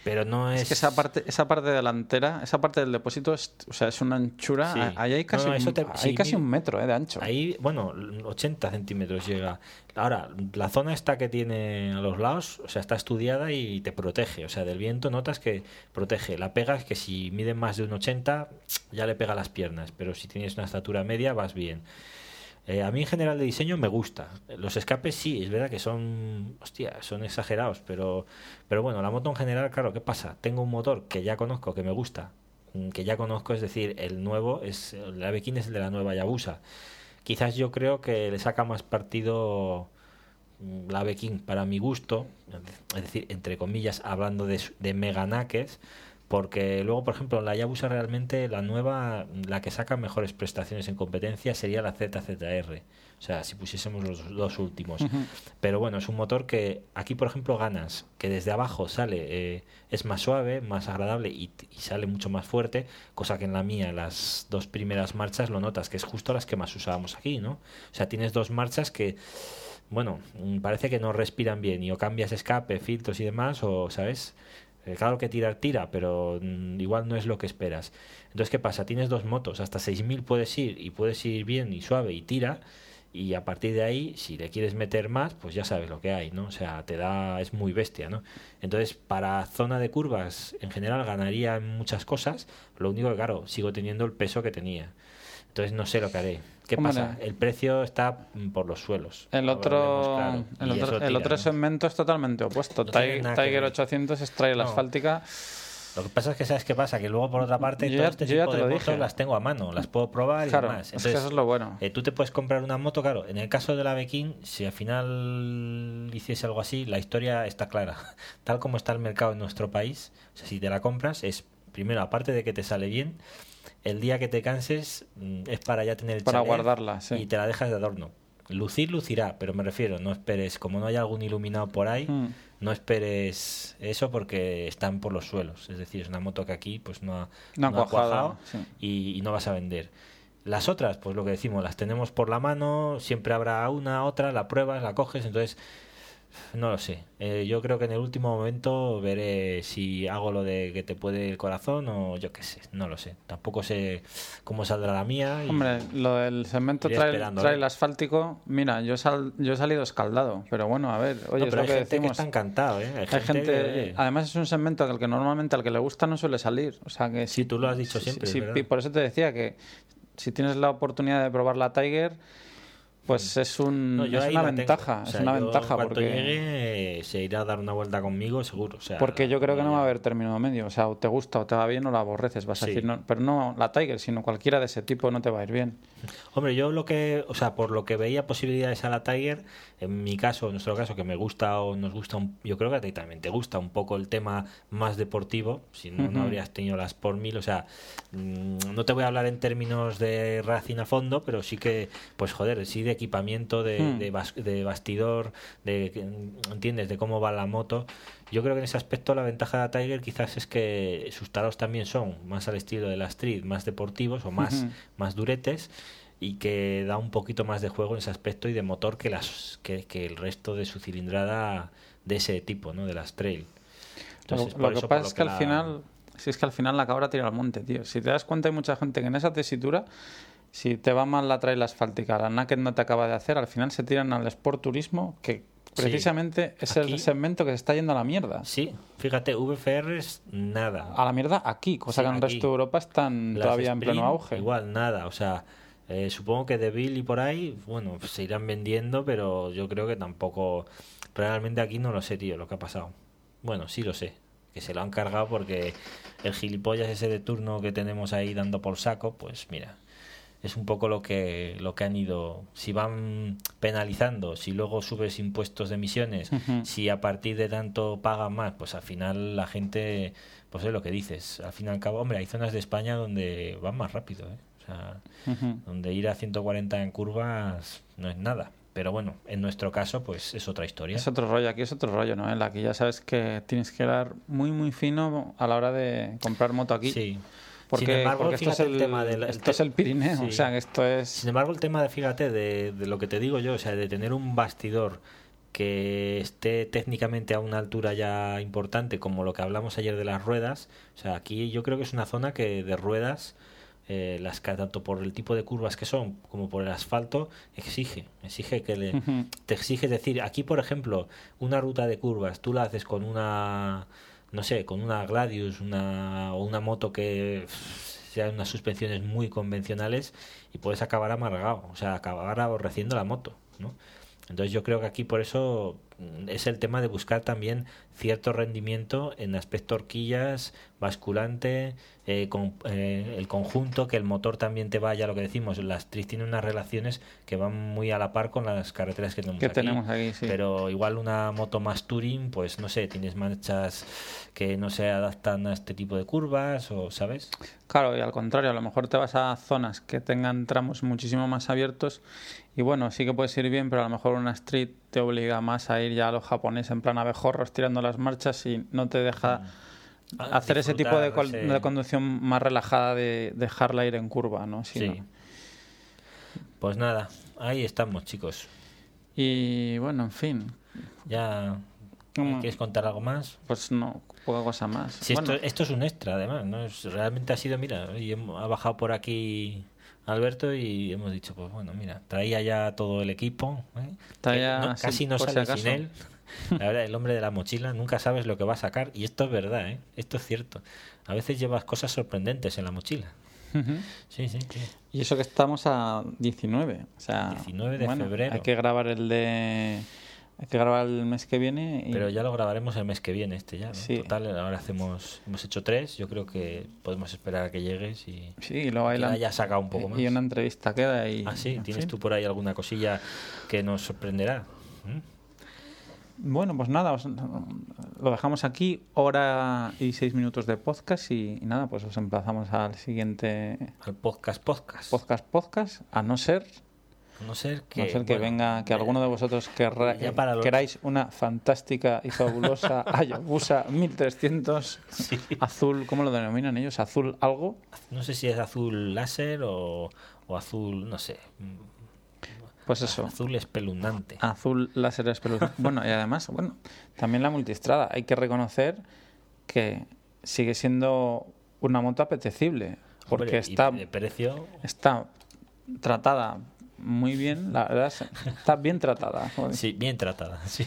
Pero no es... es... que esa parte, esa parte delantera, esa parte del depósito es, o sea, es una anchura. Ahí hay casi, un, hay casi un metro eh, de ancho. Ahí, bueno, 80 centímetros llega. Ahora, la zona esta que tiene a los lados, o sea, está estudiada y te protege. O sea, del viento notas que protege. La pega es que si miden más de un 80, ya le pega las piernas. Pero si tienes una estatura media, vas bien. Eh, a mí en general de diseño me gusta. Los escapes sí, es verdad que son, hostia, son exagerados, pero, pero bueno, la moto en general, claro, ¿qué pasa? Tengo un motor que ya conozco, que me gusta, mm, que ya conozco, es decir, el nuevo, es el Avekin es el de la nueva Yabusa. Quizás yo creo que le saca más partido mm, la Avekin para mi gusto, es decir, entre comillas, hablando de, de meganaques, porque luego, por ejemplo, la Yabusa realmente, la nueva, la que saca mejores prestaciones en competencia sería la ZZR. O sea, si pusiésemos los dos últimos. Pero bueno, es un motor que aquí, por ejemplo, ganas, que desde abajo sale, eh, es más suave, más agradable y, sale mucho más fuerte, cosa que en la mía, las dos primeras marchas, lo notas, que es justo las que más usábamos aquí, ¿no? O sea, tienes dos marchas que bueno, parece que no respiran bien y o cambias escape, filtros y demás, o, ¿sabes? Eh, claro que tirar tira, pero mm, igual no es lo que esperas. Entonces, ¿qué pasa? Tienes dos motos, hasta 6.000 puedes ir y puedes ir bien y suave y tira. Y a partir de ahí, si le quieres meter más, pues ya sabes lo que hay, ¿no? O sea, te da, es muy bestia, ¿no? Entonces, para zona de curvas, en general ganaría en muchas cosas. Lo único que, claro, sigo teniendo el peso que tenía. Entonces, no sé lo que haré. ¿Qué pasa? El precio está por los suelos. El otro, el, otro, segmento es totalmente opuesto. Tiger, 800 extrae la asfáltica. Lo que pasa es que, ¿sabes qué pasa? Que luego, por otra parte, yo, este tipo de motos las tengo a mano, las puedo probar y demás. Entonces, eso es lo bueno. Eh, tú te puedes comprar una moto, claro. En el caso de la Bekin, si al final hiciese algo así, la historia está clara. Tal como está el mercado en nuestro país, o sea, si te la compras, es primero, aparte de que te sale bien, el día que te canses mm, es para ya tener el para guardarla y te la dejas de adorno. Lucir lucirá, pero me refiero, no esperes, como no hay algún iluminado por ahí, hmm. no esperes eso porque están por los suelos. Es decir, es una moto que aquí pues no ha, no, cuajado, y, y, no vas a vender. Las otras, pues lo que decimos, las tenemos por la mano, siempre habrá una, otra, la pruebas, la coges, entonces no lo sé. Eh, yo creo que en el último momento veré si hago lo de que te puede el corazón o yo qué sé. No lo sé. Tampoco sé cómo saldrá la mía. Hombre, lo del segmento trae el asfáltico. Mira, yo, sal, yo he salido escaldado. Pero bueno, a ver. Oye, pero hay que gente que está encantado. ¿eh? Hay, gente. además, es un segmento al que normalmente al que le gusta no suele salir. O sea que. Sí, tú lo has dicho siempre. por eso te decía que si tienes la oportunidad de probar la Tiger pues es, un, es una ventaja, es una ventaja porque llegue se irá a dar una vuelta conmigo seguro. O sea, porque yo creo que no va a haber término medio, o sea, o te gusta o te va bien o la aborreces, vas a decir, no, pero no la Tiger, sino cualquiera de ese tipo no te va a ir bien. Hombre, yo lo que, o sea, por lo que veía posibilidades a la Tiger, en mi caso, en nuestro caso, que me gusta o nos gusta, yo creo que a ti también te gusta un poco el tema más deportivo, si no, no habrías tenido las por mil, o sea, mm, no te voy a hablar en términos de Racing a fondo, pero sí que, pues joder, sí de equipamiento, de, hmm. de, bastidor, de, ¿entiendes? De cómo va la moto. Yo creo que en ese aspecto la ventaja de Tiger quizás es que sus taros también son más al estilo de la Street, más deportivos o más, más duretes y que da un poquito más de juego en ese aspecto y de motor que las que, el resto de su cilindrada de ese tipo, ¿no? De las trail. Entonces, lo, que pasa es que, al final, si es que al final la cabra tira al monte, tío. Si te das cuenta hay mucha gente que en esa tesitura si te va mal la trail asfáltica, la Naked no te acaba de hacer, al final se tiran al Sport Turismo, que precisamente es Aquí- el segmento que se está yendo a la mierda. Sí, fíjate, VFRs, nada. A la mierda aquí, cosa Sí, que en el resto de Europa están Las todavía en pleno auge. Igual, nada. O sea, eh, supongo que de Bill y por ahí, bueno, pues se irán vendiendo, pero yo creo que tampoco. Realmente aquí no lo sé, tío, lo que ha pasado. Bueno, sí lo sé. Que se lo han cargado porque el gilipollas ese de turno que tenemos ahí dando por saco, pues mira. Es un poco lo que, lo que han ido. Si van penalizando, si luego subes impuestos de emisiones, si a partir de tanto pagan más, pues al final la gente, pues es lo que dices. Al fin y al cabo, hombre, hay zonas de España donde van más rápido, ¿eh? O sea, donde ir a 140 en curvas no es nada. Pero bueno, en nuestro caso, pues es otra historia. Es otro rollo, aquí es otro rollo, ¿no? En la que ya sabes que tienes que dar muy, muy fino a la hora de comprar moto aquí. Sí. Porque, Sin embargo, porque esto, es el, el tema del- el esto te- es el Pirineo, Sí. o sea, esto es... Sin embargo, el tema de, fíjate, de, de lo que te digo yo, o sea, de tener un bastidor que esté técnicamente a una altura ya importante, como lo que hablamos ayer de las ruedas, o sea, aquí yo creo que es una zona que de ruedas, eh, las que tanto por el tipo de curvas que son como por el asfalto, exige, exige que le, te exige decir, aquí por ejemplo, una ruta de curvas, tú la haces con una, no sé, con una Gladius, una, o una moto que sean unas suspensiones muy convencionales y puedes acabar amargado, o sea, acabar aborreciendo la moto, ¿no? Entonces yo creo que aquí por eso mm, es el tema de buscar también cierto rendimiento en aspecto horquillas, basculante, eh, con, eh, el conjunto, que el motor también te vaya, lo que decimos, las TRIS tienen unas relaciones que van muy a la par con las carreteras que tenemos Que aquí. tenemos aquí, sí. Pero igual una moto más touring, pues no sé, tienes manchas que no se adaptan a este tipo de curvas o, ¿sabes? Claro, y al contrario, a lo mejor te vas a zonas que tengan tramos muchísimo más abiertos y bueno, sí que puedes ir bien, pero a lo mejor una street te obliga más a ir ya a los japoneses en plan abejorros tirando las marchas y no te deja Ah, hacer ese tipo de, conducción más relajada de dejarla ir en curva, ¿no? Sí, Sí. ¿no? Pues nada, ahí estamos, chicos. Y bueno, en fin, Ya. ¿Quieres contar algo más? pues no, poca cosa más. Bueno, esto, esto es un extra, además, ¿no? Es- realmente ha sido, mira, y ha bajado por aquí Alberto y hemos dicho, pues bueno, mira, traía ya todo el equipo. ¿eh? Traía no- casi no si sale sin él. La verdad, el hombre de la mochila, nunca sabes lo que va a sacar. Y esto es verdad, ¿eh? Esto es cierto. A veces llevas cosas sorprendentes en la mochila. Sí, sí, sí. Y eso que estamos a 19, o sea, 19 de bueno, febrero. Hay que grabar el de hay que grabar el mes que viene y Pero ya lo grabaremos el mes que viene este ya. ¿no? Sí. Total, ahora hacemos, hemos hecho tres. Yo creo que podemos esperar a que llegues y sí, y luego hay la- haya sacado un poco más. y una entrevista queda y Ah, sí, en ¿tienes tú por ahí alguna cosilla que nos sorprenderá? ¿Mm? Bueno, pues nada, os- lo dejamos aquí, hora y seis minutos de podcast y, y nada, pues os emplazamos al siguiente Al podcast podcast. podcast podcast, a no ser, no ser que, no ser que bueno, venga, que eh, alguno de vosotros los- queráis una fantástica y fabulosa Hayabusa 1300 sí. azul, ¿cómo lo denominan ellos? Azul algo. No sé si es azul láser o, o azul, no sé. Pues eso, Azul espeluznante. azul láser espeluznante. Bueno, y además, bueno, también la multistrada. Hay que reconocer que sigue siendo una moto apetecible, porque Hombre, está, de precio, está tratada muy bien, la verdad, es- está bien tratada. joder. sí, bien tratada. Sí.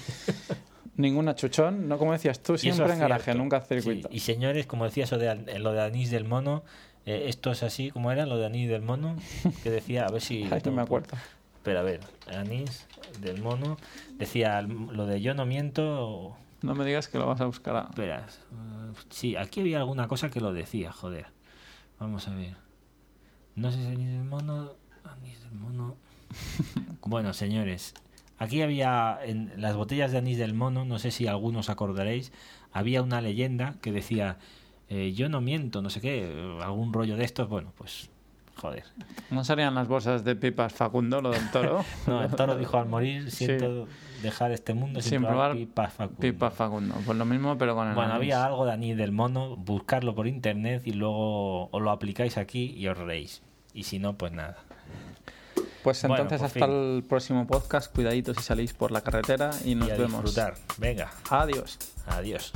Ninguna chuchón, no como decías tú, siempre en garaje, nunca Sí, circuito. Y señores, como decía eso de an- lo de anís del mono, eh, esto es así, como era lo de anís del mono? Que decía, a ver si... Ay, no me acuerdo. Pero a ver, anís del mono, decía lo de yo no miento... No me digas que lo vas a buscar. a- Esperas. eh, sí, aquí había alguna cosa que lo decía, joder. Vamos a ver. No sé si anís del mono. Anís del mono. bueno, señores. Aquí había en las botellas de anís del mono, no sé si algunos acordaréis, había una leyenda que decía eh, yo no miento, no sé qué, algún rollo de estos. Bueno, pues joder. ¿No serían las bolsas de pipas Facundo, lo del toro? No, el toro dijo al morir, siento dejar este mundo sin, Sin probar probar pipas Facundo". Pipas Facundo. Pues lo mismo, pero con el Bueno, anís. había algo de anís del mono, buscarlo por internet y luego os lo aplicáis aquí y os reís. Y si no, pues nada. Pues entonces hasta fin. el próximo podcast. Cuidaditos si salís por la carretera y nos y a vemos. disfrutar. Venga, Adiós. adiós.